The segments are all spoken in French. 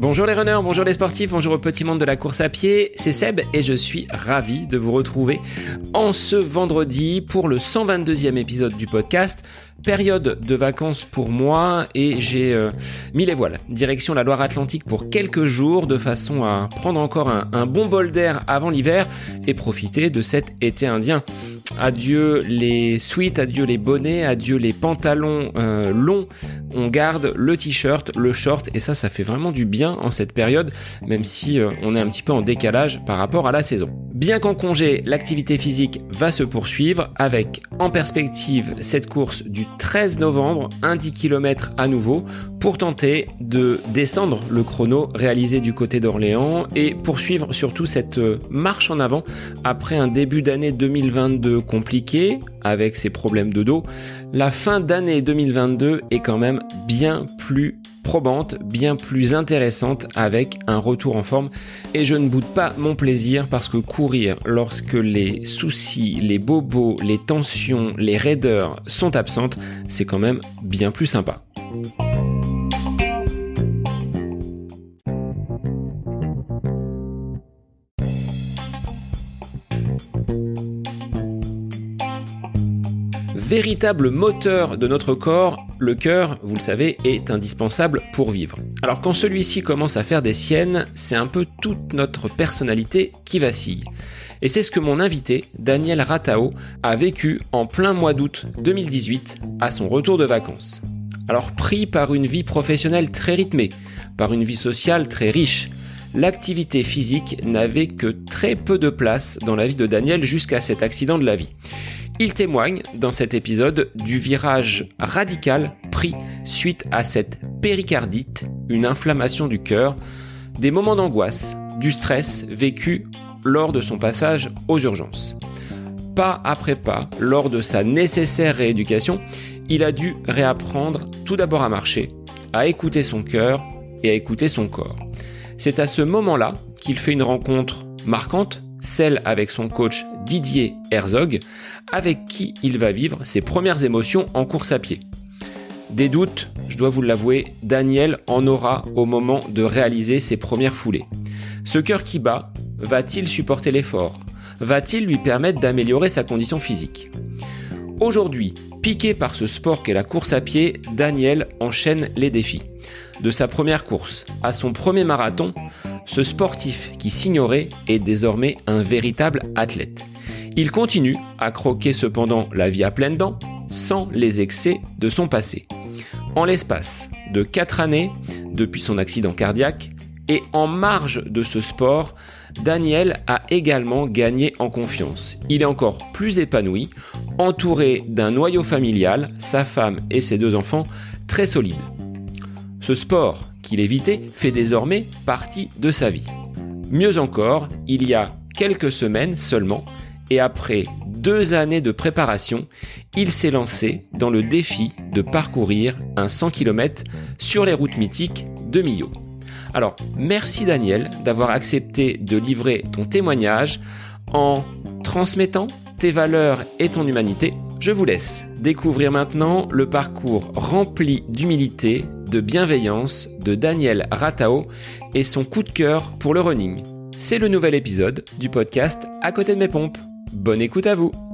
Bonjour les runners, bonjour les sportifs, bonjour au petit monde de la course à pied, c'est Seb et je suis ravi de vous retrouver en ce vendredi pour le 122e épisode du podcast période de vacances pour moi et j'ai euh, mis les voiles. Direction la Loire-Atlantique pour quelques jours de façon à prendre encore un, bon bol d'air avant l'hiver et profiter de cet été indien. Adieu les suites, adieu les bonnets, adieu les pantalons euh, longs. On garde le t-shirt, le short et ça, ça fait vraiment du bien en cette période, même si euh, on est un petit peu en décalage par rapport à la saison. Bien qu'en congé, l'activité physique va se poursuivre avec en perspective cette course du 13 novembre, un 10 km à nouveau, pour tenter de descendre le chrono réalisé du côté d'Orléans et poursuivre surtout cette euh, marche en avant après un début d'année 2022 compliqué avec ses problèmes de dos. La fin d'année 2022 est quand même bien plus probante, bien plus intéressante avec un retour en forme. Et je ne boude pas mon plaisir parce que courir lorsque les soucis, les bobos, les tensions, les raideurs sont absentes, c'est quand même bien plus sympa. Véritable moteur de notre corps, le cœur, vous le savez, est indispensable pour vivre. Alors quand celui-ci commence à faire des siennes, c'est un peu toute notre personnalité qui vacille. Et c'est ce que mon invité, Daniel Ratao, a vécu en plein mois d'août 2018 à son retour de vacances. Alors pris par une vie professionnelle très rythmée, par une vie sociale très riche, l'activité physique n'avait que très peu de place dans la vie de Daniel jusqu'à cet accident de la vie. Il témoigne dans cet épisode du virage radical pris suite à cette péricardite, une inflammation du cœur, des moments d'angoisse, du stress vécu lors de son passage aux urgences. Pas après pas, lors de sa nécessaire rééducation, il a dû réapprendre tout d'abord à marcher, à écouter son cœur et à écouter son corps. C'est à ce moment-là qu'il fait une rencontre marquante celle avec son coach Didier Herzog, avec qui il va vivre ses premières émotions en course à pied. Des doutes, je dois vous l'avouer, Daniel en aura au moment de réaliser ses premières foulées. Ce cœur qui bat, va-t-il supporter l'effort? Va-t-il lui permettre d'améliorer sa condition physique? Aujourd'hui, piqué par ce sport qu'est la course à pied, Daniel enchaîne les défis. De sa première course à son premier marathon, ce sportif qui s'ignorait est désormais un véritable athlète. Il continue à croquer cependant la vie à pleines dents, sans les excès de son passé. En l'espace de 4 années, depuis son accident cardiaque, et en marge de ce sport, Daniel a également gagné en confiance. Il est encore plus épanoui, entouré d'un noyau familial, sa femme et ses deux enfants, très solides. Ce sport qu'il évitait fait désormais partie de sa vie. Mieux encore, il y a quelques semaines seulement, et après deux années de préparation, il s'est lancé dans le défi de parcourir un 100 km sur les routes mythiques de Millau. Alors, merci Daniel d'avoir accepté de livrer ton témoignage en transmettant tes valeurs et ton humanité. Je vous laisse découvrir maintenant le parcours rempli d'humilité, de bienveillance de Daniel Ratao et son coup de cœur pour le running. C'est le nouvel épisode du podcast À côté de mes pompes. Bonne écoute à vous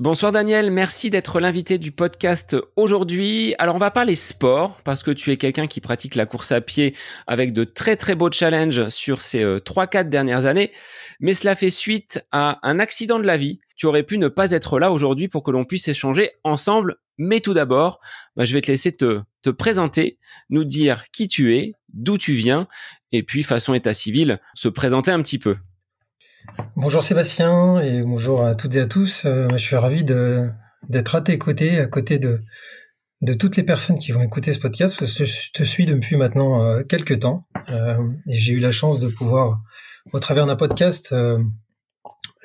Bonsoir Daniel, merci d'être l'invité du podcast aujourd'hui. Alors on va parler sport parce que tu es quelqu'un qui pratique la course à pied avec de très très beaux challenges sur ces 3-4 euh, dernières années, mais cela fait suite à un accident de la vie. Tu aurais pu ne pas être là aujourd'hui pour que l'on puisse échanger ensemble, mais tout d'abord, bah, je vais te laisser te, te présenter, nous dire qui tu es, d'où tu viens, et puis façon état civil, se présenter un petit peu. Bonjour Sébastien et bonjour à toutes et à tous. Euh, je suis ravi d'être à tes côtés, à côté de, toutes les personnes qui vont écouter ce podcast, je te suis depuis maintenant euh, quelques temps euh, et j'ai eu la chance de pouvoir, au travers d'un podcast,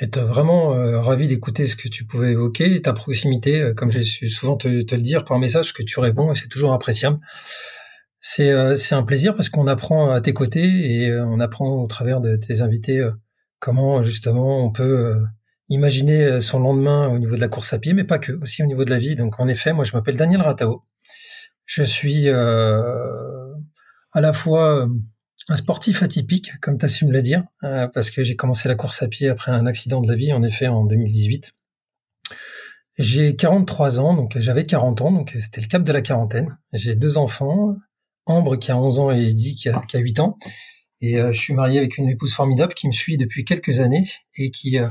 être vraiment ravi d'écouter ce que tu pouvais évoquer ta proximité, comme j'ai su souvent te, te, le dire par message, que tu réponds et c'est toujours appréciable. C'est un plaisir parce qu'on apprend à tes côtés et on apprend au travers de tes invités comment justement on peut euh, imaginer son lendemain au niveau de la course à pied, mais pas que, aussi au niveau de la vie. Donc en effet, moi je m'appelle Daniel Ratao. Je suis euh, à la fois un sportif atypique, comme tu as su me le dire, euh, parce que j'ai commencé la course à pied après un accident de la vie, en effet, en 2018. J'ai 43 ans, donc j'avais 40 ans, donc c'était le cap de la quarantaine. J'ai deux enfants, Ambre qui a 11 ans et Eddie qui a 8 ans. Et euh, je suis marié avec une épouse formidable qui me suit depuis quelques années et qui euh,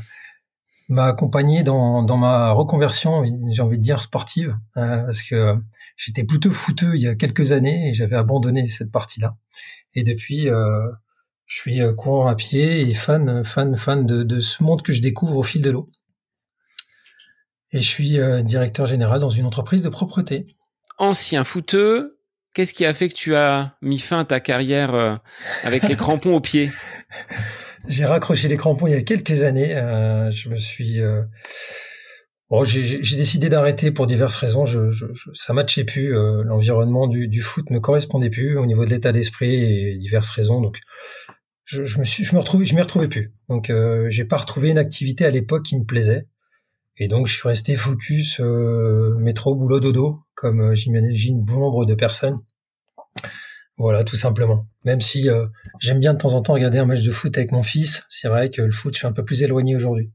m'a accompagné dans, dans ma reconversion, j'ai envie de dire sportive, parce que j'étais plutôt fouteux il y a quelques années et j'avais abandonné cette partie-là. Et depuis, euh, je suis euh, courant à pied et fan, fan, fan de, ce monde que je découvre au fil de l'eau. Et je suis euh, directeur général dans une entreprise de propreté. Ancien fouteux, qu'est-ce qui a fait que tu as mis fin à ta carrière avec les crampons aux pieds? J'ai raccroché les crampons il y a quelques années. je me suis Bon, j'ai décidé d'arrêter pour diverses raisons. Je, je, je ça matchait plus. Euh, L'environnement du, du, foot me correspondait plus au niveau de l'état d'esprit et diverses raisons. Donc, je, je me suis, je me retrouvais, je m'y retrouvais plus. Donc, euh, j'ai pas retrouvé une activité à l'époque qui me plaisait. Et donc, je suis resté focus euh, métro, boulot, dodo, comme euh, j'imagine bon nombre de personnes. Voilà, tout simplement. Même si euh, j'aime bien de temps en temps regarder un match de foot avec mon fils, c'est vrai que le foot, je suis un peu plus éloigné aujourd'hui.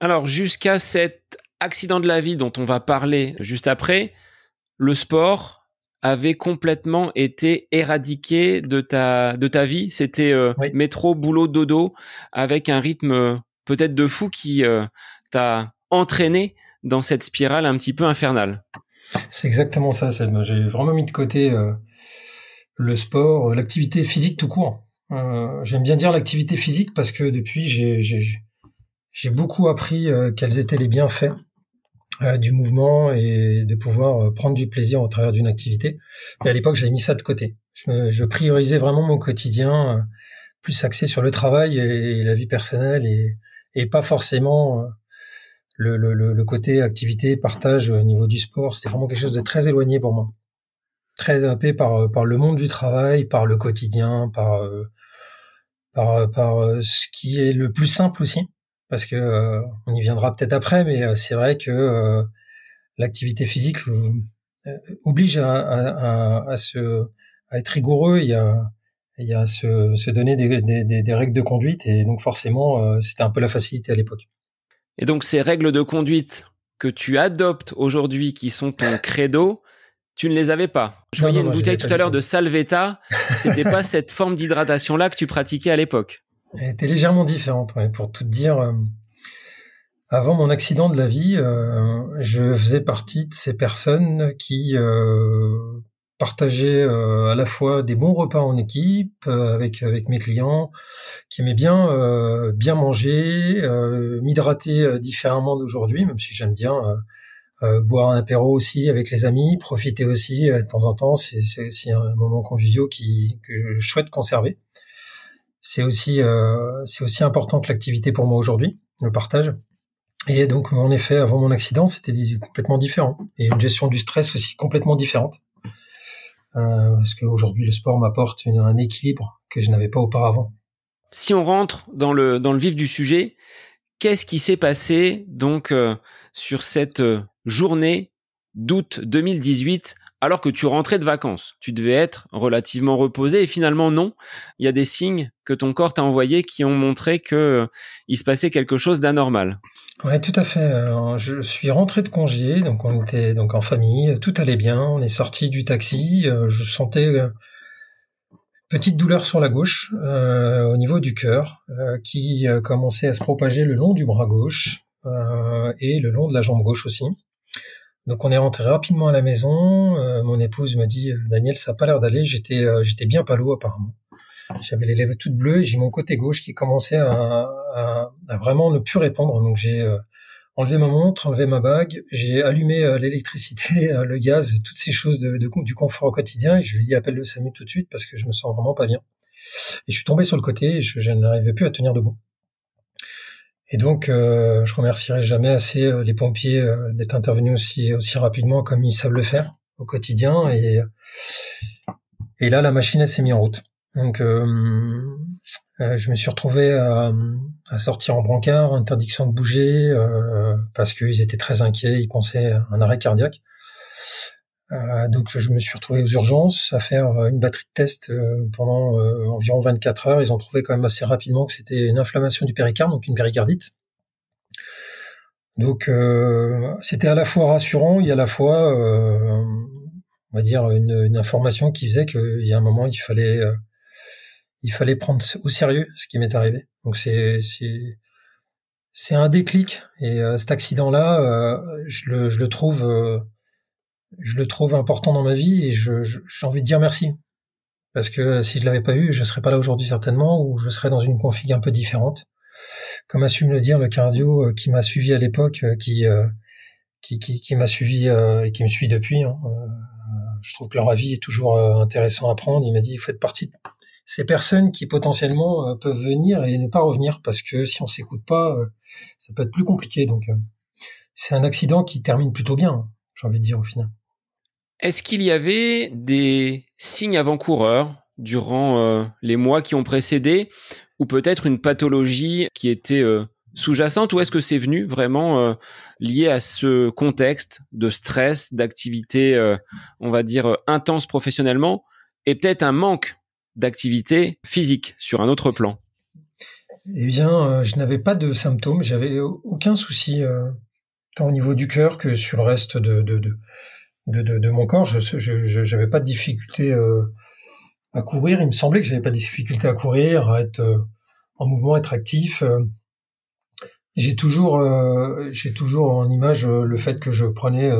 Alors, jusqu'à cette accident de la vie dont on va parler juste après, le sport avait complètement été éradiqué de ta de ta vie. C'était euh, métro, boulot, dodo, avec un rythme peut-être de fou qui euh, t'a entraîné dans cette spirale un petit peu infernale. C'est exactement ça. J'ai vraiment mis de côté le sport, l'activité physique tout court. J'aime bien dire l'activité physique parce que depuis j'ai beaucoup appris quels étaient les bienfaits euh, du mouvement et de pouvoir euh, prendre du plaisir au travers d'une activité. Mais à l'époque, j'avais mis ça de côté. Je, priorisais vraiment mon quotidien, euh, plus axé sur le travail et, la vie personnelle et pas forcément le, le, le, côté activité, partage au niveau du sport. C'était vraiment quelque chose de très éloigné pour moi. Très happé par, par le monde du travail, par le quotidien, par, par, par ce qui est le plus simple aussi parce que euh, on y viendra peut-être après, mais euh, c'est vrai que euh, l'activité physique oblige à, à, à, se, à être rigoureux, a, il y a se, se donner des, des, des, règles de conduite, et donc forcément, c'était un peu la facilité à l'époque. Et donc ces règles de conduite que tu adoptes aujourd'hui, qui sont ton credo, tu ne les avais pas. Je voyais une bouteille tout à l'heure de Salvetta. C'était pas cette forme d'hydratation là que tu pratiquais à l'époque. Elle était légèrement différente, pour tout dire. Euh, avant mon accident de la vie, euh, je faisais partie de ces personnes qui euh, partageaient à la fois des bons repas en équipe avec avec mes clients, qui aimaient bien bien manger, m'hydrater différemment d'aujourd'hui, même si j'aime bien boire un apéro aussi avec les amis, profiter aussi de temps en temps. C'est aussi un moment convivial qui que je souhaite conserver c'est aussi euh, c'est aussi important que l'activité pour moi aujourd'hui, le partage. Et donc en effet, avant mon accident, c'était complètement différent et une gestion du stress aussi complètement différente. Euh, parce qu'aujourd'hui, le sport m'apporte un équilibre que je n'avais pas auparavant. Si on rentre dans le vif du sujet, qu'est-ce qui s'est passé donc euh, sur cette journée d'août 2018 alors que tu rentrais de vacances? Tu devais être relativement reposé et finalement non. Il y a des signes que ton corps t'a envoyés qui ont montré que euh, il se passait quelque chose d'anormal. Ouais, tout à fait. je suis rentré de congé, donc on était en famille, tout allait bien. On est sorti du taxi, euh, je sentais euh, petite douleur sur la gauche, au niveau du cœur, qui commençait à se propager le long du bras gauche et le long de la jambe gauche aussi. Donc on est rentré rapidement à la maison. Euh, mon épouse me dit Daniel, ça a pas l'air d'aller. J'étais euh, j'étais bien palo apparemment. J'avais les lèvres toutes bleues. J'ai mon côté gauche qui commençait à, à, à vraiment ne plus répondre. Donc j'ai euh, enlevé ma montre, enlevé ma bague. J'ai allumé l'électricité, le gaz, toutes ces choses de, de, du confort au quotidien. Et je lui ai dit appelle le SAMU tout de suite parce que je me sens vraiment pas bien. Et je suis tombé sur le côté. Et je, je n'arrivais plus à tenir debout. Et donc, euh, je remercierai jamais assez euh, les pompiers euh, d'être intervenus aussi aussi rapidement comme ils savent le faire au quotidien. Et et là, la machine elle s'est mise en route. Donc, je me suis retrouvé à, sortir en brancard, interdiction de bouger, parce qu'ils étaient très inquiets, ils pensaient à un arrêt cardiaque. Euh, donc je me suis retrouvé aux urgences à faire euh, une batterie de tests euh, pendant environ 24 heures. Ils ont trouvé quand même assez rapidement que c'était une inflammation du péricarde, donc une péricardite. Donc c'était à la fois rassurant et à la fois, on va dire, une, information qui faisait qu'il y a un moment il fallait, il fallait prendre au sérieux ce qui m'est arrivé. Donc c'est un déclic et cet accident-là, je le, je le trouve important dans ma vie et j'ai envie de dire merci. Parce que si je l'avais pas eu, je serais pas là aujourd'hui certainement, ou je serais dans une config un peu différente. Comme a su me le dire le cardio euh, qui m'a suivi à l'époque, euh, euh, qui, m'a suivi et qui me suit depuis. Hein. Je trouve que leur avis est toujours intéressant à prendre. Il m'a dit, vous faites partie ces personnes qui potentiellement peuvent venir et ne pas revenir parce que si on s'écoute pas, ça peut être plus compliqué. Donc, c'est un accident qui termine plutôt bien j'ai envie de dire au final. Est-ce qu'il y avait des signes avant-coureurs durant euh, les mois qui ont précédé, ou peut-être une pathologie qui était euh, sous-jacente, ou est-ce que c'est venu vraiment euh, lié à ce contexte de stress, d'activité, on va dire, intense professionnellement, et peut-être un manque d'activité physique sur un autre plan Eh bien, je n'avais pas de symptômes, j'avais aucun souci tant au niveau du cœur que sur le reste de, de, de, mon corps. Je n'avais pas de difficulté euh, à courir. Il me semblait que j'avais pas de difficulté à courir, à être euh, en mouvement, être actif. Euh. J'ai toujours, j'ai toujours en image le fait que je prenais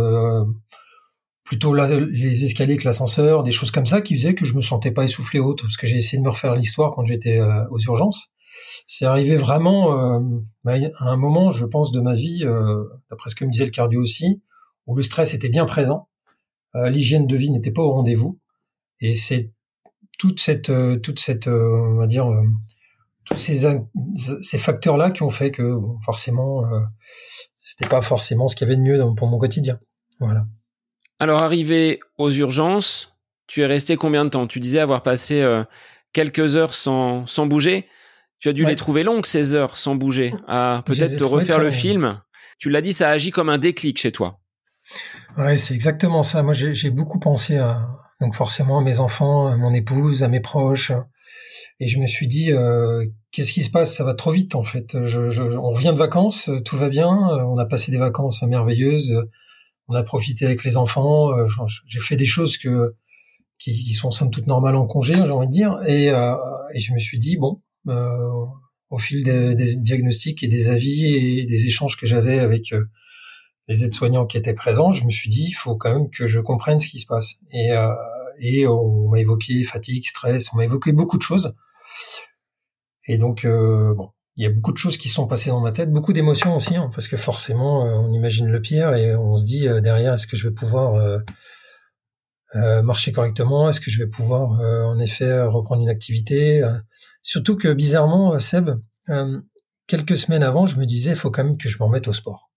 plutôt les escaliers que l'ascenseur, des choses comme ça qui faisaient que je me sentais pas essoufflé haute, parce que j'ai essayé de me refaire l'histoire quand j'étais aux urgences c'est arrivé vraiment euh, bah, à un moment, je pense, de ma vie, euh, d'après ce que me disait le cardio aussi, où le stress était bien présent, euh, l'hygiène de vie n'était pas au rendez-vous, et c'est toute cette, toute cette, on va dire, tous ces, ces facteurs-là qui ont fait que forcément, c'était pas forcément ce qu'il y avait de mieux pour mon quotidien. Voilà. Alors, arrivé aux urgences, tu es resté combien de temps? Tu disais avoir passé quelques heures sans, sans bouger. Tu as dû les trouver longues, ces heures, sans bouger, à peut-être te refaire le film. Tu l'as dit, ça agit comme un déclic chez toi. Ouais, c'est exactement ça. Moi, j'ai beaucoup pensé à, donc forcément à mes enfants, à mon épouse, à mes proches. Et je me suis dit, euh, qu'est-ce qui se passe? Ça va trop vite, en fait. on revient de vacances, tout va bien. On a passé des vacances merveilleuses. On a profité avec les enfants. J'ai fait des choses qui, sont somme toute normales en congé, j'ai envie de dire. Et, euh, et je me suis dit, bon, euh, au fil des, diagnostics et des avis et des échanges que j'avais avec euh, les aides-soignants qui étaient présents, je me suis dit, il faut quand même que je comprenne ce qui se passe. Et, euh, et on m'a évoqué fatigue, stress, on m'a évoqué beaucoup de choses. Et donc, bon, il y a beaucoup de choses qui sont passées dans ma tête, beaucoup d'émotions aussi, hein, parce que forcément, on imagine le pire et on se dit derrière, est-ce que je vais pouvoir euh, marcher correctement? Est-ce que je vais pouvoir euh, en effet reprendre une activité? Euh, Surtout que bizarrement, Seb, quelques semaines avant, je me disais, il faut quand même que je me remette au sport.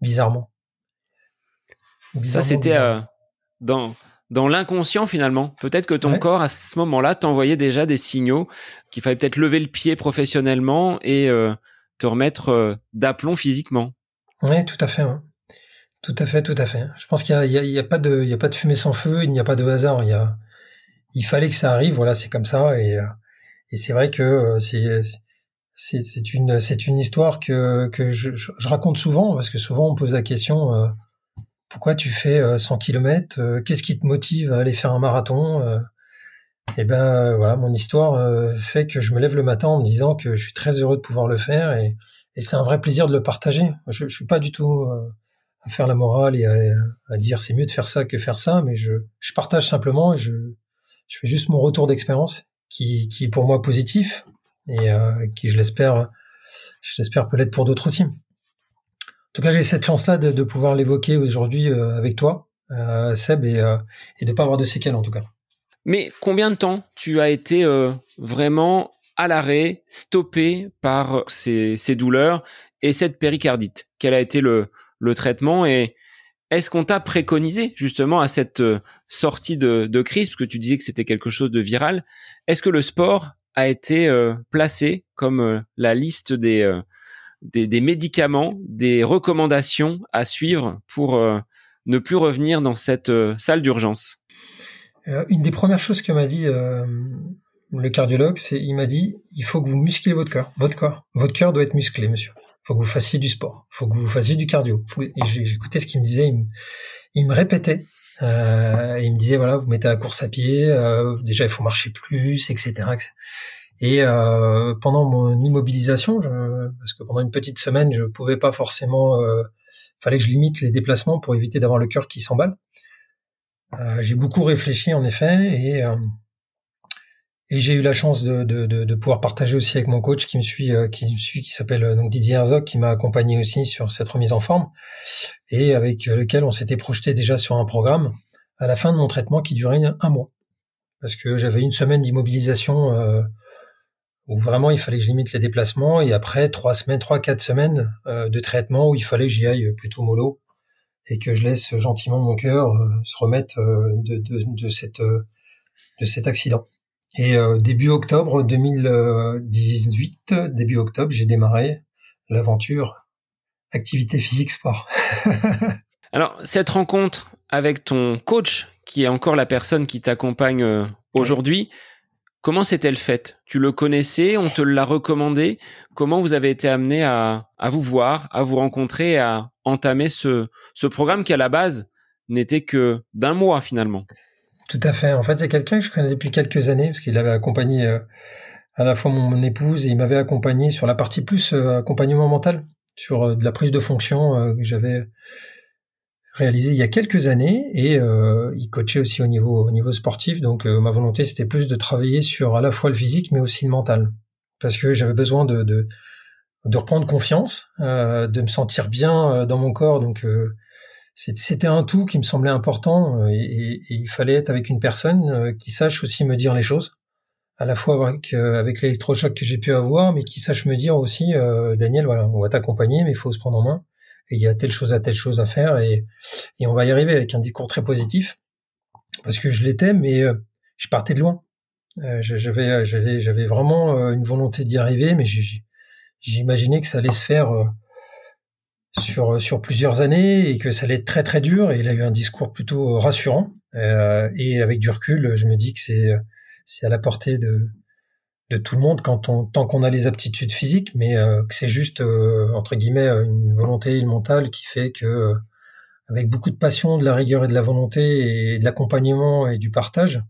Bizarrement. Ça, c'était dans, dans l'inconscient finalement. Peut-être que ton corps, à ce moment-là, t'envoyait déjà des signaux qu'il fallait peut-être lever le pied professionnellement et te remettre d'aplomb physiquement. Oui, tout à fait. Tout à fait, tout à fait. Je pense qu'il n'y a, y a, a pas de fumée sans feu, il n'y a pas de hasard. Il y a, il fallait que ça arrive. Voilà, c'est comme ça. Et, euh, et c'est vrai que euh, c'est, c'est, une, c'est une histoire que, que je, je, raconte souvent parce que souvent on pose la question euh, pourquoi tu fais 100 km Qu'est-ce qui te motive à aller faire un marathon Et eh ben voilà, mon histoire fait que je me lève le matin en me disant que je suis très heureux de pouvoir le faire et, c'est un vrai plaisir de le partager. Je, je suis pas du tout à faire la morale et à, dire c'est mieux de faire ça que faire ça, mais je, partage simplement et je, fais juste mon retour d'expérience qui, est pour moi positif et euh, qui je je l'espère peut l'être pour d'autres aussi. En tout cas, j'ai cette chance-là de, pouvoir l'évoquer aujourd'hui euh, avec toi, euh, Seb, et, euh, de pas avoir de séquelles en tout cas. Mais combien de temps tu as été vraiment à l'arrêt, stoppé par ces, douleurs et cette péricardite? Quel a été le, traitement et est-ce qu'on t'a préconisé justement à cette sortie de, crise, parce que tu disais que c'était quelque chose de viral, est-ce que le sport a été placé comme la liste des, des, des médicaments, des recommandations à suivre pour ne plus revenir dans cette salle d'urgence Une des premières choses que m'a dit le cardiologue, c'est il m'a dit il faut que vous musclez votre cœur, votre corps, votre cœur doit être musclé, monsieur. Il faut que vous fassiez du sport, il faut que vous fassiez du cardio. J'écoutais ce qu'il me disait, il me, répétait. Euh, il me disait voilà, vous mettez la course à pied, euh, déjà il faut marcher plus, etc. Et euh, pendant mon immobilisation, je, parce que pendant une petite semaine, je pouvais pas forcément, euh, fallait que je limite les déplacements pour éviter d'avoir le cœur qui s'emballe. Euh, j'ai beaucoup réfléchi en effet et euh, et j'ai eu la chance de, de, de, de, pouvoir partager aussi avec mon coach qui me suit, euh, qui me suit, qui s'appelle euh, donc Didier Herzog, qui m'a accompagné aussi sur cette remise en forme et avec lequel on s'était projeté déjà sur un programme à la fin de mon traitement qui durait un mois parce que j'avais une semaine d'immobilisation où vraiment il fallait que je limite les déplacements et après trois semaines, trois quatre semaines euh, de traitement où il fallait que j'y aille plutôt mollo et que je laisse gentiment mon cœur se remettre de, de, de, cette de cet accident. Et euh, début octobre 2018, début octobre, j'ai démarré l'aventure activité physique sport. Alors, cette rencontre avec ton coach, qui est encore la personne qui t'accompagne euh, aujourd'hui, comment s'est-elle faite? Tu le connaissais? On te l'a recommandé? Comment vous avez été amené à, vous voir, à vous rencontrer, à entamer ce, ce programme qui, à la base, n'était que d'un mois finalement? Tout à fait. En fait, c'est quelqu'un que je connais depuis quelques années, parce qu'il avait accompagné euh, à la fois mon, épouse et il m'avait accompagné sur la partie plus euh, accompagnement mental, sur euh, de la prise de fonction que j'avais réalisé il y a quelques années et il coachait aussi au niveau au niveau sportif. Donc ma volonté c'était plus de travailler sur à la fois le physique mais aussi le mental, parce que j'avais besoin de, de, de reprendre confiance, de me sentir bien dans mon corps. Donc c'était un tout qui me semblait important euh, et, il fallait être avec une personne euh, qui sache aussi me dire les choses, à la fois avec, euh, avec l'électrochoc que j'ai pu avoir, mais qui sache me dire aussi, Daniel, voilà, on va t'accompagner, mais il faut se prendre en main. Il y a telle chose à telle chose à faire et, et on va y arriver avec un discours très positif parce que je l'étais, mais je partais de loin. j'avais, j'avais, j'avais vraiment une volonté d'y arriver, mais j'imaginais que ça allait se faire sur sur plusieurs années et que ça allait être très très dur. Et il a eu un discours plutôt rassurant. Euh, et avec du recul, je me dis que c'est c'est à la portée de de tout le monde quand on tant qu'on a les aptitudes physiques, mais euh, que c'est juste euh, entre guillemets une volonté mentale qui fait que euh, avec beaucoup de passion, de la rigueur et de la volonté et de l'accompagnement et du partage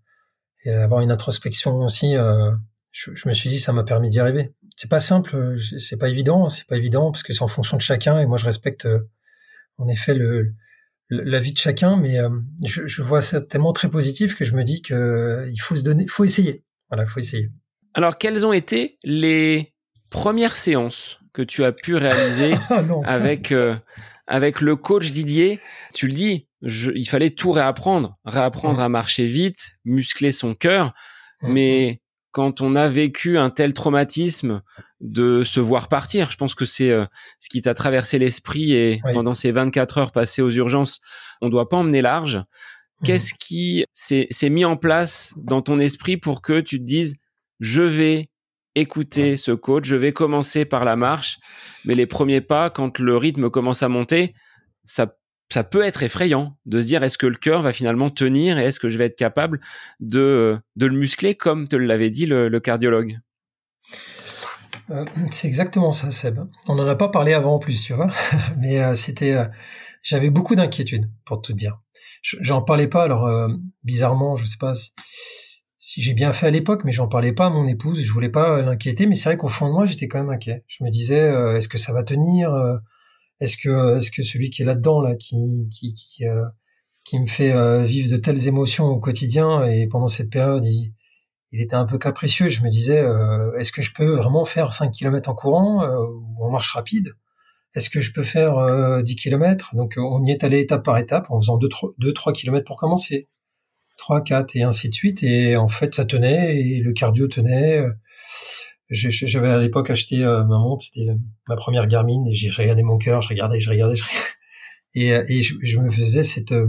et avoir une introspection aussi, je, je, me suis dit ça m'a permis d'y arriver c'est pas simple, euh, c'est pas évident, c'est pas évident parce que c'est en fonction de chacun et moi je respecte euh, en effet le, la vie de chacun, mais euh, je, je, vois ça tellement très positif que je me dis que il faut se donner, faut essayer. Voilà, faut essayer. Alors, quelles ont été les premières séances que tu as pu réaliser ah, avec avec le coach Didier? Tu le dis, je, il fallait tout réapprendre, réapprendre à marcher vite, muscler son cœur, mais quand on a vécu un tel traumatisme de se voir partir. Je pense que c'est euh, ce qui t'a traversé l'esprit et pendant ces 24 heures passées aux urgences, on doit pas emmener large. Mmh. Qu'est-ce qui s'est mis en place dans ton esprit pour que tu te dises je vais écouter ce coach, je vais commencer par la marche, mais les premiers pas, quand le rythme commence à monter, ça ça peut être effrayant de se dire est-ce que le cœur va finalement tenir et est-ce que je vais être capable de, de le muscler comme te l'avait dit le, cardiologue? Euh, C'est exactement ça, Seb. On n'en a pas parlé avant en plus, tu vois, mais euh, c'était, euh, j'avais beaucoup d'inquiétudes pour tout dire. J'en parlais pas, alors bizarrement, je sais pas si, si j'ai bien fait à l'époque, mais j'en parlais pas à mon épouse, je voulais pas l'inquiéter, mais c'est vrai qu'au fond de moi, j'étais quand même inquiet. Je me disais, est-ce que ça va tenir est-ce que est-ce que celui qui est là-dedans là, qui qui qui, euh, qui me fait euh, vivre de telles émotions au quotidien et pendant cette période, il, il était un peu capricieux. Je me disais, euh, est-ce que je peux vraiment faire 5 km en courant ou en marche rapide? Est-ce que je peux faire 10 km Donc on y est allé étape par étape en faisant 2 3, 2, 3 km pour commencer. 3, 4 et ainsi de suite. Et en fait, ça tenait et le cardio tenait. J'avais à l'époque acheté euh, ma montre, c'était ma première Garmin, et j'ai regardé mon cœur, je regardais, je regardais, je regardais. Et, euh, je, me faisais cette euh,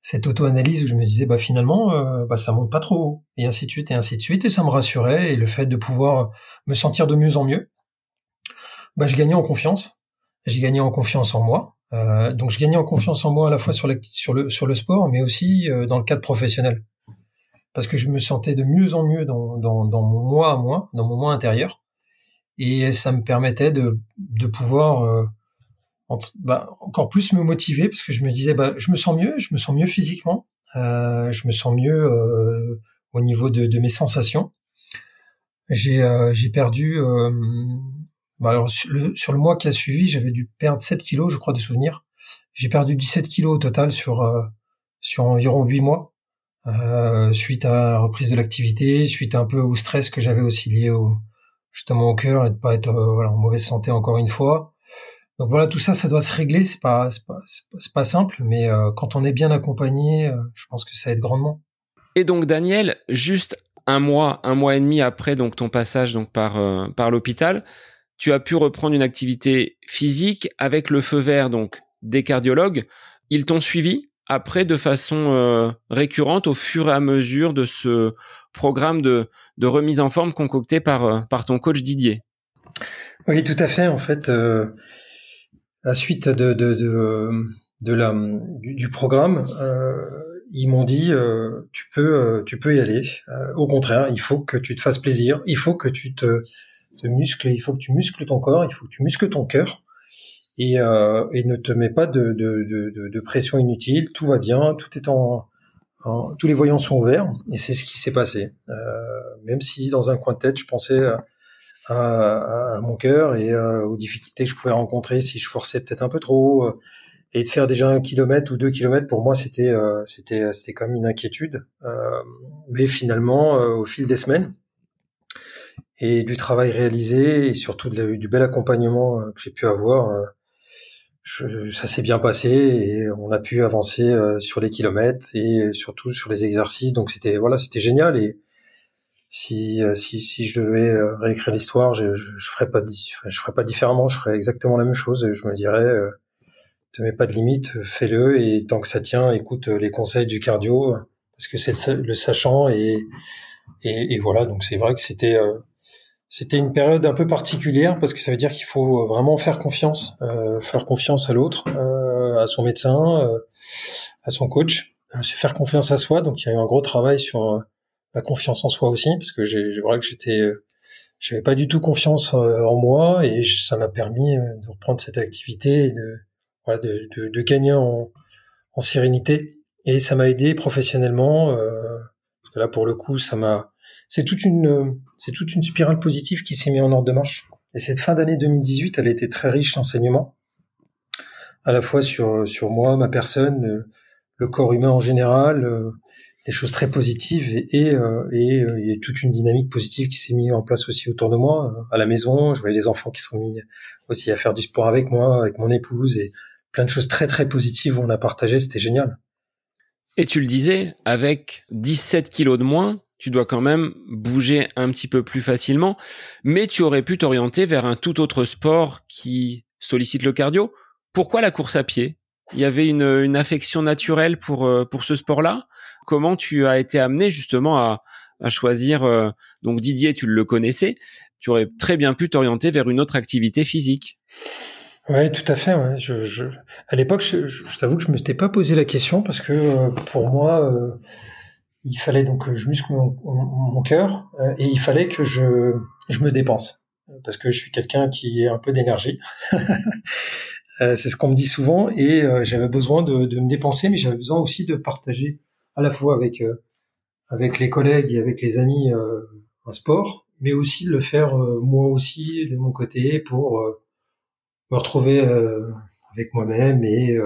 cette auto-analyse où je me disais bah finalement euh, bah ça monte pas trop et ainsi de suite et ainsi de suite. Et ça me rassurait et le fait de pouvoir me sentir de mieux en mieux bah je gagnais en confiance. J'ai gagné en confiance en moi euh, donc je gagnais en confiance en moi à la fois sur, le sur le sport mais aussi euh, dans le cadre professionnel. Parce que je me sentais de mieux en mieux dans, dans, dans mon moi à moi dans mon moi intérieur. Et ça me permettait de de pouvoir euh, bah, encore plus me motiver parce que je me disais bah je me sens mieux, je me sens mieux physiquement, euh, je me sens mieux euh, au niveau de, de, mes sensations. J'ai euh, perdu bah, alors, sur, le, sur le mois qui a suivi, j'avais dû perdre 7 kilos, je crois de souvenir. J'ai perdu 17 kilos au total sur euh, sur environ 8 mois. suite à la reprise de l'activité, suite un peu au stress que j'avais aussi lié au, justement au cœur et de pas être voilà, en mauvaise santé encore une fois. Donc voilà, tout ça, ça doit se régler. C'est pas, c'est pas, c'est pas, simple, mais euh, quand on est bien accompagné, euh, je pense que ça aide grandement. Et donc Daniel, juste un mois, un mois et demi après donc ton passage donc par euh, par l'hôpital, tu as pu reprendre une activité physique avec le feu vert donc des cardiologues. Ils t'ont suivi après de façon récurrente au fur et à mesure de ce programme de, remise en forme concocté par par ton coach Didier. Oui, tout à fait. En fait, suite de, de la, du, programme, euh, ils m'ont dit euh, tu peux euh, tu peux y aller. Euh, au contraire, il faut que tu te fasses plaisir, il faut que tu te, te muscles, il faut que tu muscles ton corps, il faut que tu muscles ton cœur et, euh, et ne te mets pas de, de, de, de, pression inutile. Tout va bien, tout est en, en tous les voyants sont ouverts et c'est ce qui s'est passé. Euh, même si dans un coin de tête, je pensais à, à mon cœur et euh, aux difficultés que je pouvais rencontrer si je forçais peut-être un peu trop. Euh, et de faire déjà un kilomètre ou deux kilomètres pour moi c'était euh, c'était c'était comme une inquiétude. mais finalement, au fil des semaines et du travail réalisé et surtout du bel accompagnement que j'ai pu avoir, je, ça s'est bien passé et on a pu avancer sur les kilomètres et surtout sur les exercices. Donc c'était voilà, c'était génial et si, euh, si, si je devais euh, réécrire l'histoire, je, je, je ferais pas, je ferais pas différemment, je ferais exactement la même chose. Je me dirais, euh, te mets pas de limite, fais-le et tant que ça tient, écoute les conseils du cardio parce que c'est le, sachant et, et, et, voilà. Donc c'est vrai que c'était c'était une période un peu particulière parce que ça veut dire qu'il faut vraiment faire confiance, faire confiance à l'autre, à son médecin, à son coach, c'est faire confiance à soi. Donc il y a eu un gros travail sur la confiance en soi aussi, parce que j'ai vrai que j'étais, j'avais pas du tout confiance euh, en moi et ça m'a permis euh, de reprendre cette activité et de, voilà, de, de, de gagner en, en, sérénité. Et ça m'a aidé professionnellement. Euh, parce que là, pour le coup, ça m'a, c'est toute une, c'est toute une spirale positive qui s'est mise en ordre de marche. Et cette fin d'année 2018, elle a été très riche d'enseignements, à la fois sur sur moi, ma personne, le corps humain en général, des choses très positives et, et, euh, euh, il y a toute une dynamique positive qui s'est mise en place aussi autour de moi euh, à la maison. Je voyais les enfants qui sont mis aussi à faire du sport avec moi avec mon épouse et plein de choses très très positives on a partagé. C'était génial. Et tu le disais avec 17 kilos de moins tu dois quand même bouger un petit peu plus facilement mais tu aurais pu t'orienter vers un tout autre sport qui sollicite le cardio. Pourquoi la course à pied? Il y avait une, affection naturelle pour pour ce sport-là? Comment tu as été amené justement à, choisir euh, donc Didier tu le connaissais tu aurais très bien pu t'orienter vers une autre activité physique? Ouais tout à fait je, à l'époque je, t'avoue que je me m'étais pas posé la question parce que euh, pour moi euh, il fallait donc que je muscle mon, cœur et il fallait que je je me dépense parce que je suis quelqu'un qui est un peu d'énergie. C'est ce qu'on me dit souvent et j'avais besoin de, de, me dépenser mais j'avais besoin aussi de partager à la fois avec euh, avec les collègues et avec les amis euh, un sport, mais aussi de le faire euh, moi aussi de mon côté pour me retrouver avec moi-même et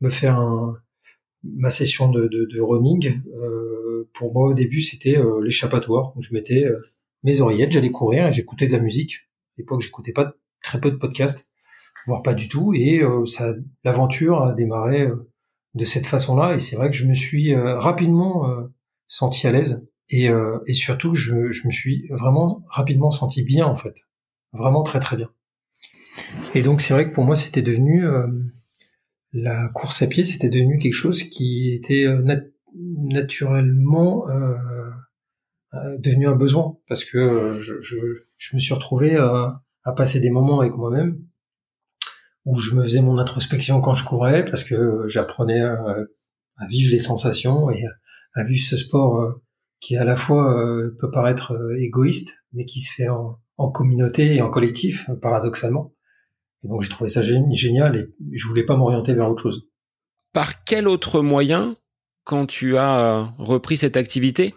me faire un, ma session de, de, de running. pour moi, au début, c'était l'échappatoire. je mettais mes oreillettes, j'allais courir et j'écoutais de la musique. À l'époque, j'écoutais pas très peu de podcasts, voire pas du tout. Et ça, l'aventure a démarré de cette façon-là. Et c'est vrai que je me suis euh, rapidement euh, senti à l'aise et, euh, et surtout je, je me suis vraiment rapidement senti bien en fait, vraiment très très bien. Et donc c'est vrai que pour moi c'était devenu la course à pied, c'était devenu quelque chose qui était naturellement devenu un besoin. Parce que je, me suis retrouvé à, passer des moments avec moi-même où je me faisais mon introspection quand je courais parce que j'apprenais à, vivre les sensations et à vivre ce sport qui à la fois peut paraître égoïste mais qui se fait en communauté et en collectif paradoxalement et donc j'ai trouvé ça génial et je voulais pas m'orienter vers autre chose. Par quel autre moyen, quand tu as euh, repris cette activité,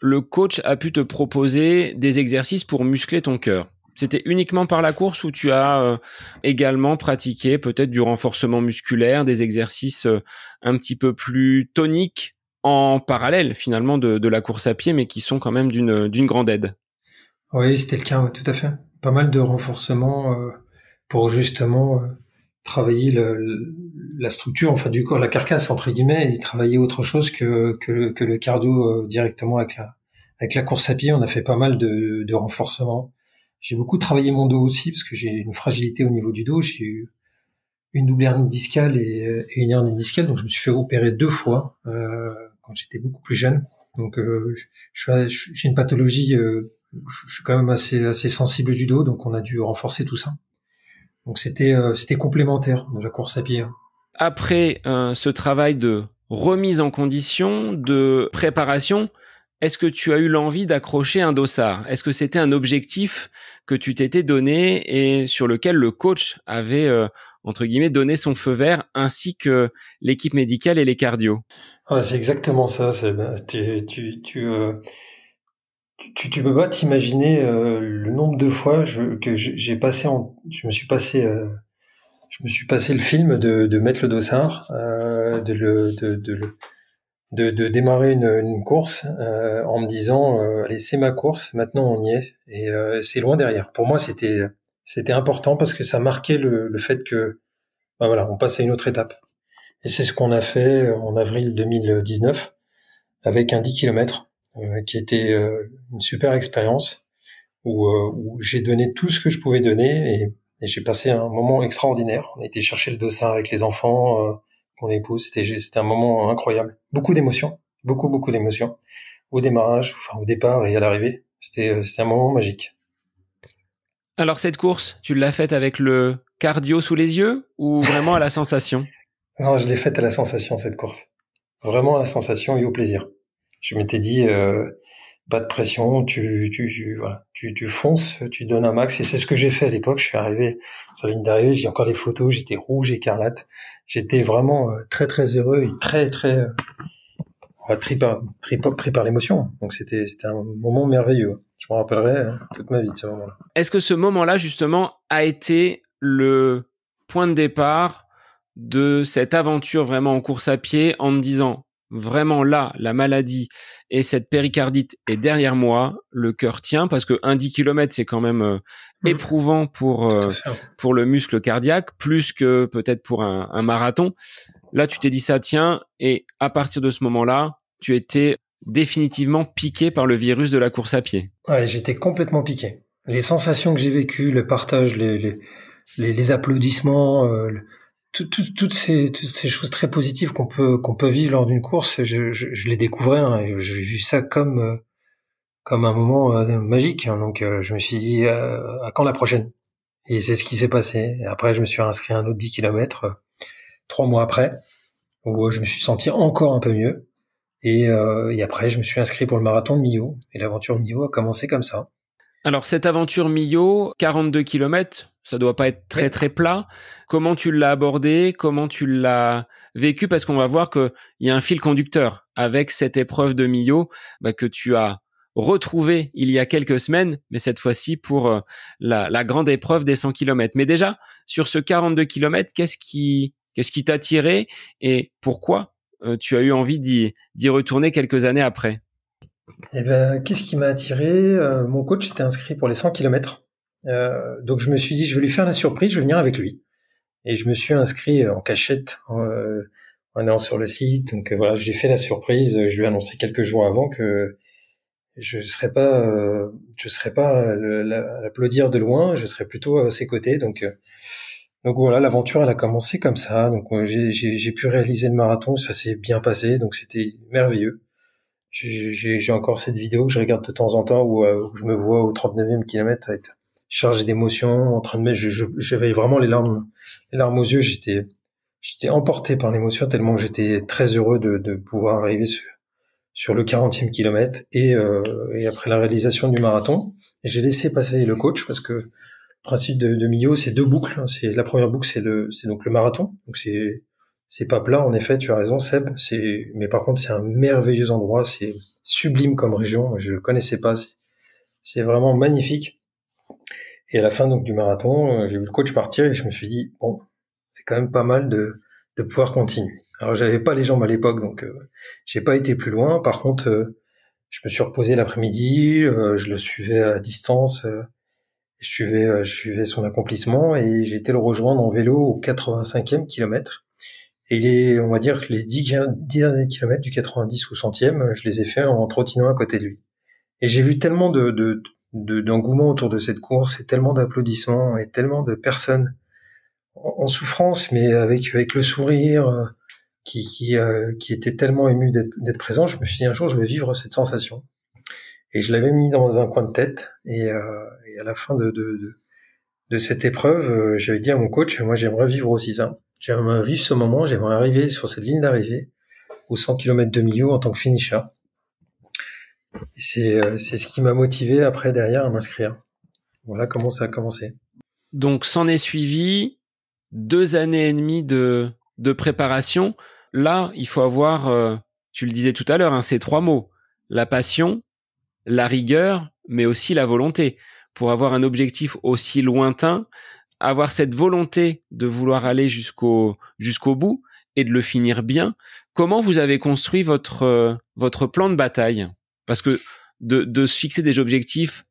le coach a pu te proposer des exercices pour muscler ton cœur? C'était uniquement par la course ou tu as euh, également pratiqué peut-être du renforcement musculaire, des exercices euh, un petit peu plus toniques en parallèle finalement de, de la course à pied, mais qui sont quand même d'une grande aide? Oui, c'était le cas, tout à fait. Pas mal de renforcement pour justement euh, travailler le, la structure, enfin du corps, la carcasse entre guillemets, et travailler autre chose que, que, que le cardio euh, directement avec la, avec la course à pied. On a fait pas mal de, de renforcement. J'ai beaucoup travaillé mon dos aussi parce que j'ai une fragilité au niveau du dos. J'ai eu une double hernie discale et, et, une hernie discale, donc je me suis fait opérer deux fois euh, quand j'étais beaucoup plus jeune. Donc euh, j'ai une pathologie, euh, je suis quand même assez assez sensible du dos, donc on a dû renforcer tout ça. Donc c'était euh, c'était complémentaire de la course à pied. Après euh, ce travail de remise en condition, de préparation, est-ce que tu as eu l'envie d'accrocher un dossard? Est-ce que c'était un objectif que tu t'étais donné et sur lequel le coach avait euh, entre guillemets donné son feu vert ainsi que l'équipe médicale et les cardio ah, C'est exactement ça. C'est, tu, tu, tu tu, peux pas t'imaginer euh, le nombre de fois que j'ai passé en, je me suis passé, euh, je me suis passé le film de, mettre le dossard, euh, de, le, de, de, de, démarrer une, course en me disant, allez c'est ma course, maintenant on y est et c'est loin derrière. Pour moi c'était c'était important parce que ça marquait le, fait que, ben voilà, on passe à une autre étape. Et c'est ce qu'on a fait en avril 2019 avec un 10 km qui était euh, une super expérience où, euh, où j'ai donné tout ce que je pouvais donner et, et j'ai passé un moment extraordinaire. On a été chercher le dessin avec les enfants, mon épouse. C'était c'était un moment incroyable. Beaucoup d'émotions, beaucoup beaucoup d'émotions au démarrage, enfin au départ et à l'arrivée. C'était c'était un moment magique. Alors cette course, tu l'as faite avec le cardio sous les yeux ou vraiment à la sensation? Non, je l'ai faite à la sensation cette course. Vraiment à la sensation et au plaisir je m'étais dit euh, pas de pression, tu tu tu, voilà, tu tu fonces, tu donnes un max et c'est ce que j'ai fait à l'époque. Je suis arrivé sur la ligne d'arrivée, j'ai encore les photos, j'étais rouge écarlate. J'étais vraiment euh, très très heureux et très très pris par pris, par l'émotion. Donc c'était c'était un moment merveilleux. Je me rappellerai hein, toute ma vie de ce moment-là. Est-ce que ce moment-là justement a été le point de départ de cette aventure vraiment en course à pied en me disant vraiment là, la maladie et cette péricardite est derrière moi, le cœur tient parce que un 10 km c'est quand même euh, mmh. éprouvant pour euh, pour le muscle cardiaque plus que peut-être pour un, un, marathon. Là, tu t'es dit ça tient et à partir de ce moment-là, tu étais définitivement piqué par le virus de la course à pied. Ouais, j'étais complètement piqué. Les sensations que j'ai vécues, le partage, les les, les, applaudissements, euh, toutes ces, toutes ces choses très positives qu'on peut qu'on peut vivre lors d'une course, je, je, je les découvrais hein, et j'ai vu ça comme euh, comme un moment euh, magique. Hein, donc euh, je me suis dit à quand la prochaine? Et c'est ce qui s'est passé. Et après je me suis inscrit à un autre 10 km trois mois après où je me suis senti encore un peu mieux. Et, et après je me suis inscrit pour le marathon de Millau et l'aventure Millau a commencé comme ça. Alors cette aventure Millau, 42 km, ça doit pas être très très plat. Comment tu l'as abordé? Comment tu l'as vécu? Parce qu'on va voir qu'il y a un fil conducteur avec cette épreuve de Millau bah, que tu as retrouvé il y a quelques semaines, mais cette fois-ci pour euh, la, grande épreuve des 100 km. Mais déjà, sur ce 42 km, qu'est-ce qui t'a tiré et pourquoi euh, tu as eu envie d'y retourner quelques années après? Eh ben, qu'est-ce qui m'a attiré euh, Mon coach était inscrit pour les 100 km. Euh, donc je me suis dit, je vais lui faire la surprise, je vais venir avec lui. Et je me suis inscrit en cachette en, euh, allant sur le site. Donc voilà, j'ai fait la surprise. Je lui ai annoncé quelques jours avant que je serais pas, je serais pas l'applaudir de loin, je serais plutôt à ses côtés. Donc donc voilà, l'aventure elle a commencé comme ça. Donc j'ai pu réaliser le marathon, ça s'est bien passé, donc c'était merveilleux. J'ai encore cette vidéo que je regarde de temps en temps où, où je me vois au 39e kilomètre être chargé d'émotions, en train de mettre, j'avais vraiment les larmes, les larmes aux yeux. J'étais, j'étais emporté par l'émotion tellement que j'étais très heureux de, de pouvoir arriver sur, sur le 40e kilomètre et, euh, et après la réalisation du marathon, j'ai laissé passer le coach parce que le principe de, de Millau, c'est deux boucles. C'est la première boucle, c'est le, c'est donc le marathon. Donc c'est, c'est pas plat, en effet, tu as raison, Seb. C'est, mais par contre, c'est un merveilleux endroit. C'est sublime comme région. Je le connaissais pas. C'est vraiment magnifique. Et à la fin donc du marathon, euh, j'ai vu le coach partir et je me suis dit bon, c'est quand même pas mal de, de pouvoir continuer. Alors j'avais pas les jambes à l'époque, donc euh, j'ai pas été plus loin. Par contre, euh, je me suis reposé l'après-midi, je le suivais à distance, je suivais, je suivais son accomplissement et j'ai été le rejoindre en vélo au 85e kilomètre. Et les, on va dire que les 10, 10 derniers kilomètres du 90 ou centième, je les ai fait en trottinant à côté de lui. Et j'ai vu tellement de, de, d'engouement autour de cette course et tellement d'applaudissements et tellement de personnes en, souffrance, mais avec avec le sourire euh, qui qui, euh, qui était tellement ému d'être présent. Je me suis dit un jour je vais vivre cette sensation. Et je l'avais mis dans un coin de tête. Et, euh, et à la fin de, de, de, cette épreuve, j'avais dit à mon coach, moi j'aimerais vivre aussi ça. J'aimerais vivre ce moment, j'aimerais arriver sur cette ligne d'arrivée aux 100 km de milieu en tant que finisher. Et euh, c'est, ce qui m'a motivé après derrière à m'inscrire. Voilà comment ça a commencé. Donc s'en est suivi deux années et demie de, de préparation. Là, il faut avoir, euh, tu le disais tout à l'heure, hein, ces trois mots. La passion, la rigueur, mais aussi la volonté. Pour avoir un objectif aussi lointain, avoir cette volonté de vouloir aller jusqu'au jusqu'au bout et de le finir bien. Comment vous avez construit votre euh, votre plan de bataille? Parce que de, de se fixer des objectifs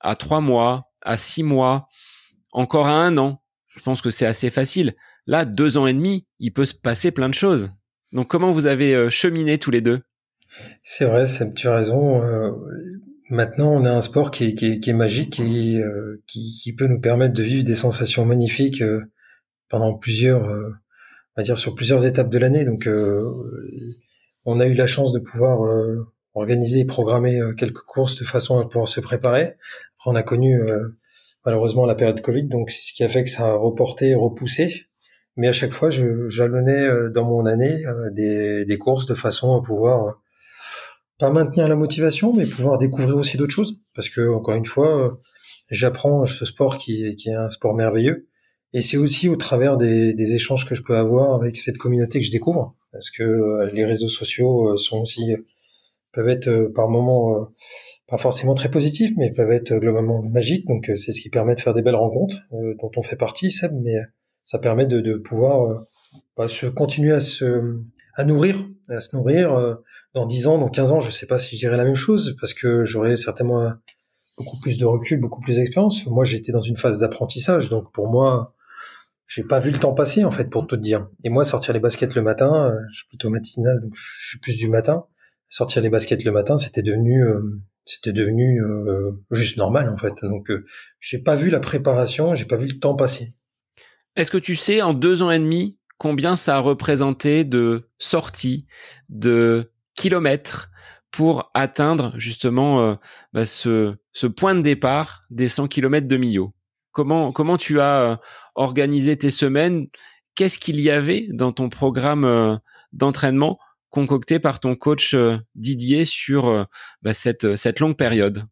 à trois mois, à six mois, encore à un an, je pense que c'est assez facile. Là, deux ans et demi, il peut se passer plein de choses. Donc, comment vous avez euh, cheminé tous les deux? C'est vrai, tu as raison. Euh, maintenant, on a un sport qui est, qui est, magique et euh, qui, qui, peut nous permettre de vivre des sensations magnifiques pendant plusieurs, on va dire sur plusieurs étapes de l'année. Donc, on a eu la chance de pouvoir organiser et programmer euh, quelques courses de façon à pouvoir se préparer. On a connu euh, malheureusement la période Covid, donc c'est ce qui a fait que ça a reporté repoussé. Mais à chaque fois, je jalonnais euh, dans mon année des, des courses de façon à pouvoir maintenir la motivation, mais pouvoir découvrir aussi d'autres choses. Parce que encore une fois, j'apprends ce sport qui, est un sport merveilleux. Et c'est aussi au travers des, échanges que je peux avoir avec cette communauté que je découvre, parce que les réseaux sociaux sont aussi peuvent être euh, par moments euh, pas forcément très positifs, mais peuvent être euh, globalement magiques. Donc c'est ce qui permet de faire des belles rencontres dont on fait partie, Seb, mais ça permet de, de pouvoir bah, se continuer à se à nourrir, à se nourrir dans 10 ans, dans 15 ans, je sais pas si je dirais la même chose parce que j'aurais certainement beaucoup plus de recul, beaucoup plus d'expérience. Moi, j'étais dans une phase d'apprentissage, donc pour moi, j'ai pas vu le temps passer en fait pour tout te dire. Et moi, sortir les baskets le matin, je suis plutôt matinal, donc je suis plus du matin sortir les baskets le matin, c'était devenu euh, devenu euh, juste normal en fait. Donc euh, j'ai pas vu la préparation, j'ai pas vu le temps passer. Est-ce que tu sais en deux ans et demi combien ça a représenté de sorties, de kilomètres pour atteindre justement bah, ce, point de départ des 100 kilomètres de Millau. Comment comment tu as organisé tes semaines? Qu'est-ce qu'il y avait dans ton programme d'entraînement concocté par ton coach euh, Didier sur euh, bah, cette, cette longue période?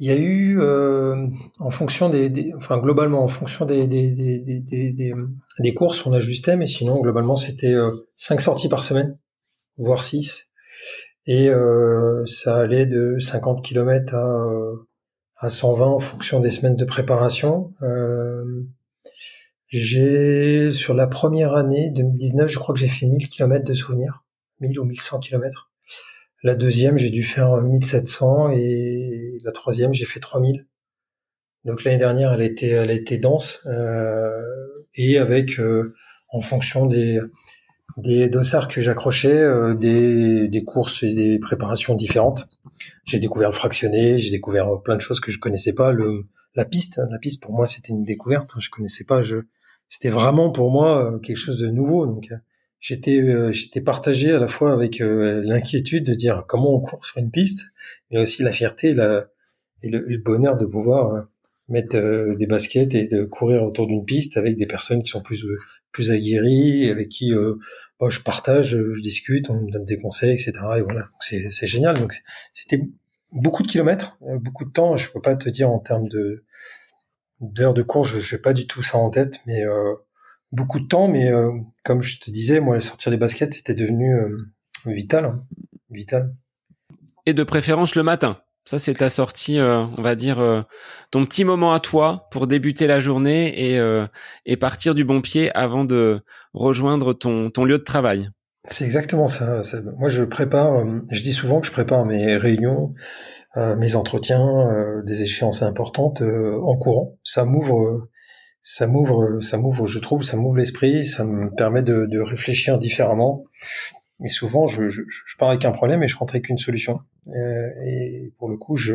Il y a eu, euh, en fonction des, enfin globalement en fonction des, des, courses, on ajustait, mais sinon globalement c'était cinq sorties par semaine, voire six, et ça allait de 50 km à à 120 en fonction des semaines de préparation. j'ai sur la première année 2019, je crois que j'ai fait 1000 km de souvenirs. 1000 ou 1100 km. La deuxième, j'ai dû faire 1700 et la troisième, j'ai fait 3000. Donc l'année dernière, elle était, elle été dense euh, et avec, euh, en fonction des des dossards que j'accrochais, euh, des, des courses et des préparations différentes. J'ai découvert le fractionné, j'ai découvert plein de choses que je connaissais pas. Le, la piste, la piste pour moi c'était une découverte. Je connaissais pas. Je c'était vraiment pour moi quelque chose de nouveau. Donc j'étais j'étais partagé à la fois avec l'inquiétude de dire comment on court sur une piste, mais aussi la fierté la, et, le, le, bonheur de pouvoir mettre des baskets et de courir autour d'une piste avec des personnes qui sont plus plus aguerries, avec qui bah, je partage, je discute, on me donne des conseils, etc. Et voilà, c'est génial. Donc c'était beaucoup de kilomètres, euh, beaucoup de temps. Je peux pas te dire en termes de d'heures de course, je n'ai pas du tout ça en tête, mais euh, beaucoup de temps. Mais euh, comme je te disais, moi, sortir des baskets, c'était devenu vital, hein, vital. Et de préférence le matin? Ça, c'est ta sortie, on va dire, ton petit moment à toi pour débuter la journée et, et partir du bon pied avant de rejoindre ton, lieu de travail. C'est exactement ça. Moi, je prépare, je dis souvent que je prépare mes réunions, mes entretiens, des échéances importantes en courant. Ça m'ouvre, ça m'ouvre, ça m'ouvre, je trouve, ça m'ouvre l'esprit, ça me permet de réfléchir différemment. Et souvent, je, je, je, pars avec un problème et je rentre avec une solution. Euh, et pour le coup, je,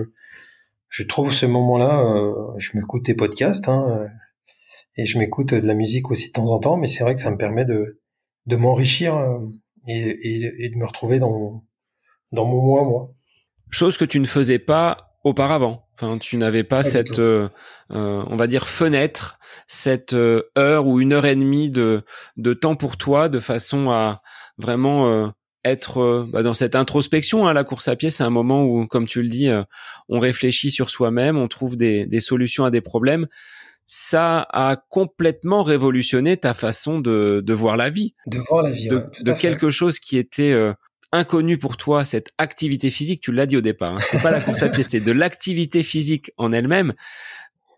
je trouve ce moment-là, euh, je m'écoute des podcasts, hein, euh, et je m'écoute de la musique aussi de temps en temps, mais c'est vrai que ça me permet de, de m'enrichir et, et, et, de me retrouver dans, dans mon moi, moi. Chose que tu ne faisais pas auparavant. Enfin, tu n'avais pas, cette, euh, on va dire, fenêtre, cette heure ou une heure et demie de, de temps pour toi, de façon à vraiment être euh, bah, dans cette introspection. Hein, la course à pied, c'est un moment où, comme tu le dis, euh, on réfléchit sur soi-même, on trouve des, des, solutions à des problèmes. Ça a complètement révolutionné ta façon de, de voir la vie. De voir la vie. De, de quelque chose qui était euh, inconnu pour toi, cette activité physique. Tu l'as dit au départ. Hein, c'est pas la course à pied, c'est de l'activité physique en elle-même.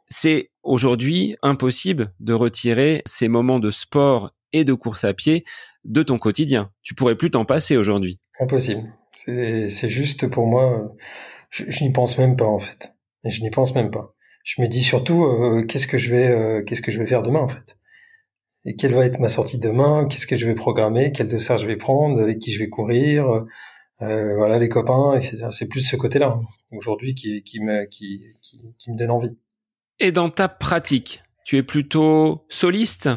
C'est aujourd'hui impossible de retirer ces moments de sport et de course à pied de ton quotidien. Tu pourrais plus t'en passer aujourd'hui. Impossible. C'est juste pour moi, je, n'y pense même pas en fait. je n'y pense même pas. Je me dis surtout euh, qu'est-ce que je vais euh, qu'est-ce que je vais faire demain en fait? Et quelle va être ma sortie demain? Qu'est-ce que je vais programmer? Quel dessert je vais prendre? Avec qui je vais courir? Euh, Voilà les copains, etc. C'est plus ce côté-là aujourd'hui qui qui me qui, qui qui me donne envie. Et dans ta pratique, tu es plutôt soliste